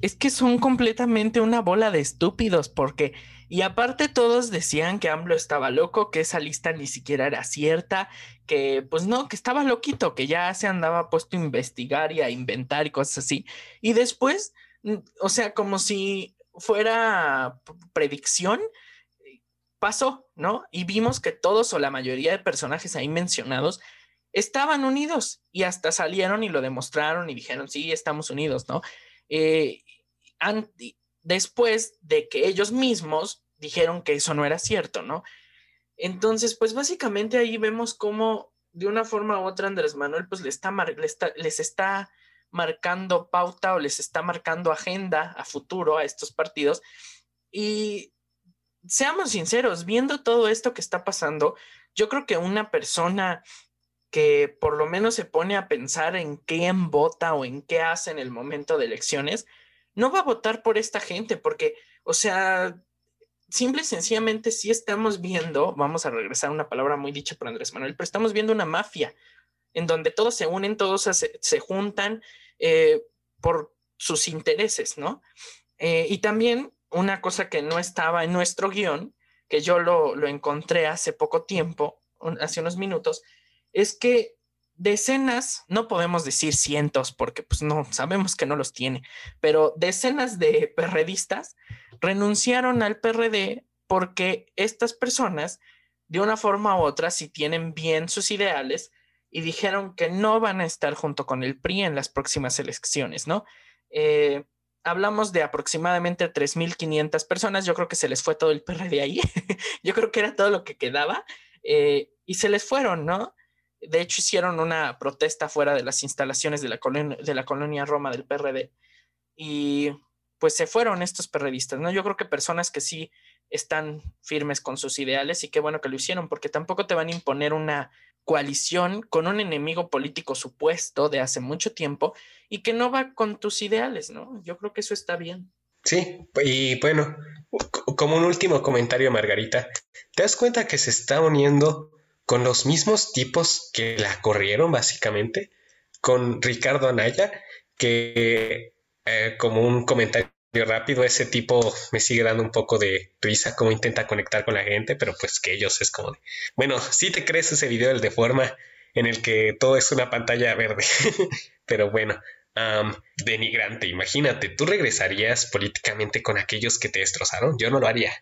es que son completamente una bola de estúpidos porque y aparte todos decían que AMLO estaba loco, que esa lista ni siquiera era cierta, que pues no, que estaba loquito, que ya se andaba puesto a investigar y a inventar y cosas así. Y después, mm, o sea, como si fuera predicción, pasó, ¿no? Y vimos que todos o la mayoría de personajes ahí mencionados estaban unidos y hasta salieron y lo demostraron y dijeron, sí, estamos unidos, ¿no? Eh, después de que ellos mismos dijeron que eso no era cierto, ¿no? Entonces, pues básicamente ahí vemos cómo de una forma u otra Andrés Manuel pues les está, les está marcando pauta o les está marcando agenda a futuro a estos partidos. Y seamos sinceros, viendo todo esto que está pasando, yo creo que una persona que por lo menos se pone a pensar en quién vota o en qué hace en el momento de elecciones, no va a votar por esta gente, porque, o sea, simple y sencillamente sí estamos viendo, vamos a regresar a una palabra muy dicha por Andrés Manuel, pero estamos viendo una mafia en donde todos se unen, todos se, juntan eh, por sus intereses, ¿no? Eh, y también una cosa que no estaba en nuestro guion, que yo lo, lo encontré hace poco tiempo, hace unos minutos, es que decenas, no podemos decir cientos porque pues no, sabemos que no los tiene, pero decenas de perredistas renunciaron al PRD porque estas personas, de una forma u otra, si tienen bien sus ideales, y dijeron que no van a estar junto con el PRI en las próximas elecciones, ¿no? Eh, hablamos de aproximadamente 3.500 personas, yo creo que se les fue todo el PRD ahí, <laughs> yo creo que era todo lo que quedaba, eh, y se les fueron, ¿no? De hecho, hicieron una protesta fuera de las instalaciones de la, colonia, de la colonia Roma del PRD y pues se fueron estos perredistas, ¿no? Yo creo que personas que sí están firmes con sus ideales y qué bueno que lo hicieron, porque tampoco te van a imponer una coalición con un enemigo político supuesto de hace mucho tiempo y que no va con tus ideales, ¿no? Yo creo que eso está bien. Sí, y bueno, como un último comentario, Margarita, ¿te das cuenta que se está uniendo con los mismos tipos que la corrieron básicamente, con Ricardo Anaya, que eh, como un comentario rápido, ese tipo me sigue dando un poco de risa cómo intenta conectar con la gente, pero pues que ellos es como de, bueno, si te crees ese video del de forma en el que todo es una pantalla verde, <laughs> pero bueno, denigrante, imagínate, ¿tú regresarías políticamente con aquellos que te destrozaron? Yo no lo haría.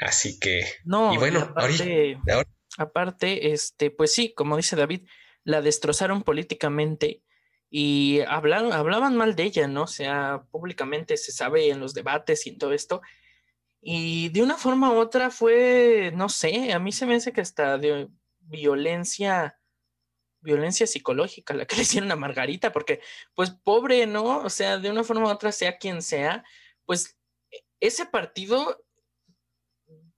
Así que, no, y bueno, ahora Aparte, este, pues sí, como dice David, la destrozaron políticamente y hablaban mal de ella, ¿no? O sea, públicamente se sabe en los debates y en todo esto. Y de una forma u otra fue, no sé, a mí se me hace que hasta de violencia, violencia psicológica la que le hicieron a Margarita, porque pues pobre, ¿no? O sea, de una forma u otra, sea quien sea, pues ese partido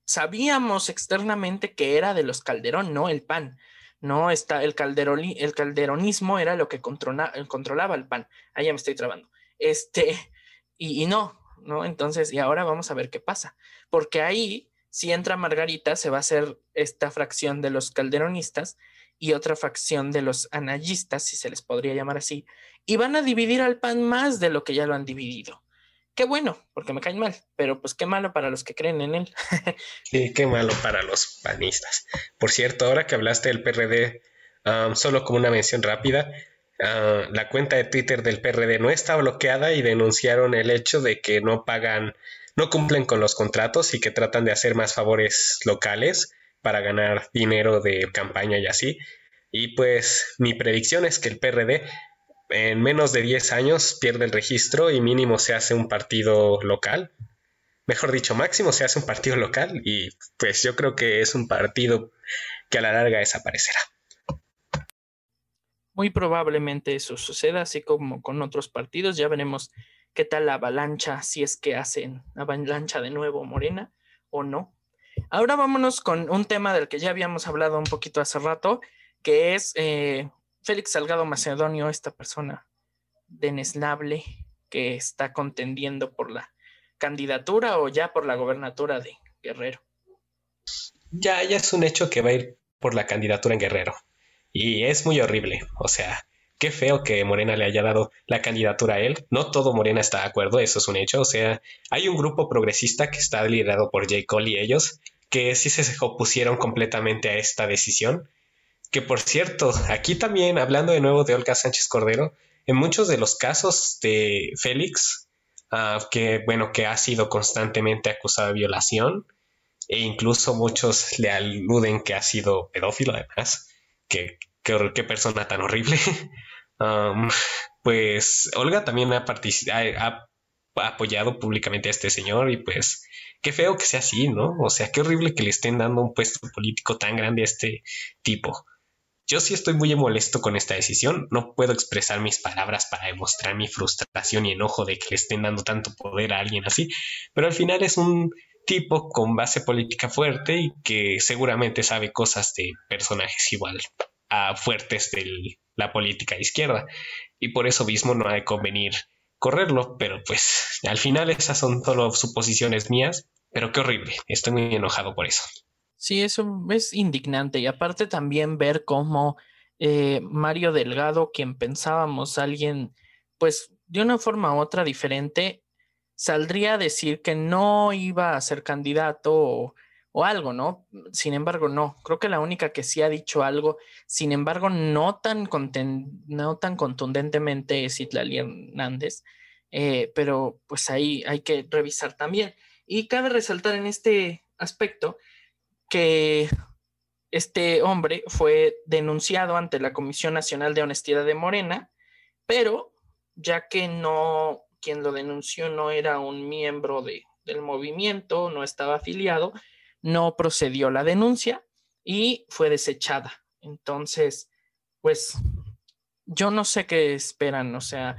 sabíamos externamente que era de los Calderón, no el PAN. No está el, el calderonismo era lo que controlaba el PAN. Ahí ya me estoy trabando. Este, <laughs> y, y no, ¿no? Entonces, y ahora vamos a ver qué pasa. Porque ahí, si entra Margarita, se va a hacer esta fracción de los calderonistas y otra facción de los anayistas, si se les podría llamar así, y van a dividir al PAN más de lo que ya lo han dividido. Qué bueno, porque me caen mal, pero pues qué malo para los que creen en él. <laughs> sí, qué malo para los panistas. Por cierto, ahora que hablaste del PRD, um, solo como una mención rápida, uh, la cuenta de Twitter del PRD no está bloqueada y denunciaron el hecho de que no pagan, no cumplen con los contratos y que tratan de hacer más favores locales para ganar dinero de campaña y así. Y pues mi predicción es que el PRD en menos de 10 años pierde el registro y mínimo se hace un partido local. Mejor dicho, máximo se hace un partido local y pues yo creo que es un partido que a la larga desaparecerá. Muy probablemente eso suceda, así como con otros partidos. Ya veremos qué tal la avalancha, si es que hacen avalancha de nuevo Morena o no. Ahora vámonos con un tema del que ya habíamos hablado un poquito hace rato, que es eh, Félix Salgado Macedonio, esta persona denesnable que está contendiendo por la candidatura o ya por la gobernatura de Guerrero. Ya, ya es un hecho que va a ir por la candidatura en Guerrero. Y es muy horrible. O sea, qué feo que Morena le haya dado la candidatura a él. No todo Morena está de acuerdo, eso es un hecho. O sea, hay un grupo progresista que está liderado por J. Cole y ellos, que sí se opusieron completamente a esta decisión. Que por cierto, <laughs> aquí también, hablando de nuevo de Olga Sánchez Cordero, en muchos de los casos de Félix, ah, que bueno, que ha sido constantemente acusado de violación, e incluso muchos le aluden que ha sido pedófilo además, que qué, persona tan horrible. <laughs> Pues Olga también ha, ha, apoyado públicamente a este señor y pues qué feo que sea así, ¿no? O sea, qué horrible que le estén dando un puesto político tan grande a este tipo. Yo sí estoy muy molesto con esta decisión, no puedo expresar mis palabras para demostrar mi frustración y enojo de que le estén dando tanto poder a alguien así, pero al final es un tipo con base política fuerte y que seguramente sabe cosas de personajes igual a fuertes de la política izquierda. Y por eso mismo no ha de convenir correrlo, pero pues al final esas son solo suposiciones mías, pero qué horrible, estoy muy enojado por eso. Sí, eso es indignante y aparte también ver cómo eh, Mario Delgado, quien pensábamos alguien, pues de una forma u otra diferente, saldría a decir que no iba a ser candidato o, algo, ¿no? Sin embargo, no. Creo que la única que sí ha dicho algo, sin embargo, no tan, no tan contundentemente es Itlali Hernández, eh, pero pues ahí hay que revisar también. Y cabe resaltar en este aspecto que este hombre fue denunciado ante la Comisión Nacional de Honestidad de Morena, pero ya que no quien lo denunció no era un miembro de, del movimiento, no estaba afiliado, no procedió la denuncia y fue desechada. Entonces, pues yo no sé qué esperan, o sea,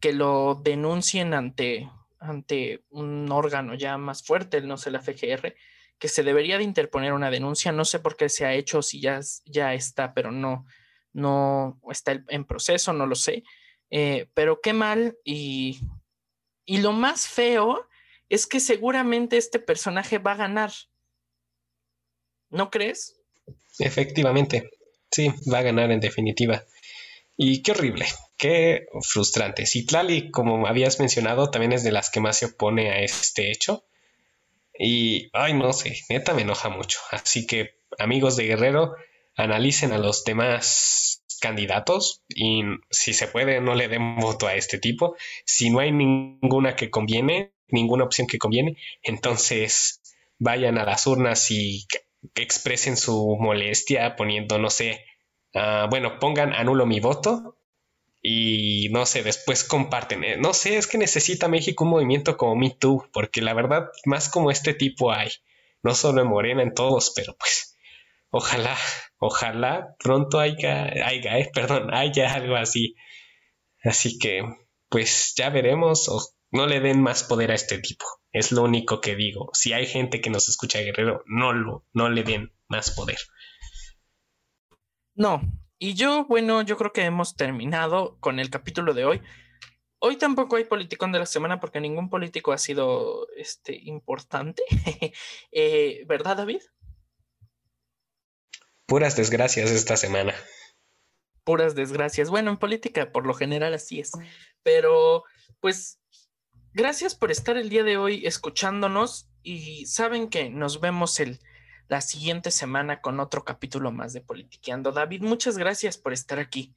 que lo denuncien ante, ante un órgano ya más fuerte, no sé, la FGR, que se debería de interponer una denuncia, no sé por qué se ha hecho, si ya, ya está, pero no, no está en proceso, no lo sé. Eh, pero qué mal y, y lo más feo es que seguramente este personaje va a ganar. ¿No crees? Efectivamente, sí, va a ganar en definitiva. Y qué horrible, qué frustrante. Citlali, como habías mencionado, también es de las que más se opone a este hecho. Y, ay, no sé, neta me enoja mucho. Así que, amigos de Guerrero, analicen a los demás candidatos y si se puede no le den voto a este tipo. Si no hay ninguna que conviene, ninguna opción que conviene, entonces vayan a las urnas y expresen su molestia poniendo, no sé, ah, bueno, pongan anulo mi voto y no sé, después comparten. Eh, no sé, es que necesita México un movimiento como Me Too, porque la verdad, más como este tipo hay, no solo en Morena, en todos, pero pues ojalá ojalá pronto haya, haya eh, <laughs> perdón, haya algo así. Así que, pues ya veremos o no le den más poder a este tipo. Es lo único que digo. Si hay gente que nos escucha Guerrero, no lo, no le den más poder. No. Y yo, bueno, yo creo que hemos terminado con el capítulo de hoy. Hoy tampoco hay politicón de la semana porque ningún político ha sido este, importante. <laughs> Eh, ¿Verdad, David? Puras desgracias esta semana. Puras desgracias. Bueno, en política por lo general así es. Pero, pues, gracias por estar el día de hoy escuchándonos y saben que nos vemos el, la siguiente semana con otro capítulo más de Politiqueando. David, muchas gracias por estar aquí.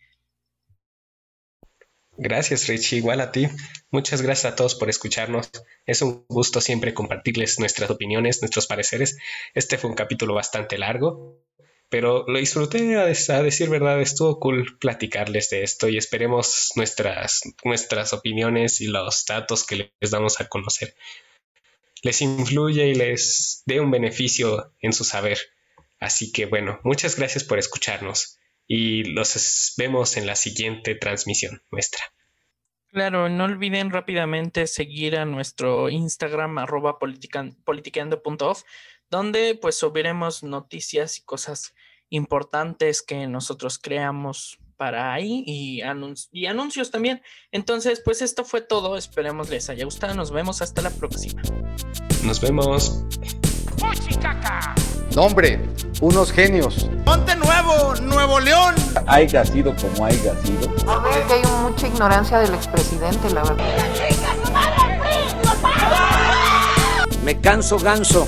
Gracias, Richie. Igual a ti. Muchas gracias a todos por escucharnos. Es un gusto siempre compartirles nuestras opiniones, nuestros pareceres. Este fue un capítulo bastante largo, pero lo disfruté a, decir verdad, estuvo cool platicarles de esto y esperemos nuestras, nuestras opiniones y los datos que les damos a conocer les influye y les dé un beneficio en su saber. Así que bueno, muchas gracias por escucharnos y los vemos en la siguiente transmisión nuestra. Claro, no olviden rápidamente seguir a nuestro Instagram arroba politiqueando.off donde pues subiremos noticias y cosas importantes que nosotros creamos para ahí y, y anuncios también. Entonces, pues esto fue todo. Esperemos les haya gustado. Nos vemos hasta la próxima. Nos vemos. No, hombre, unos genios. Ponte nuevo, Nuevo León. Haya sido como haya sido. A ver, que hay mucha ignorancia del expresidente, la verdad. Me canso ganso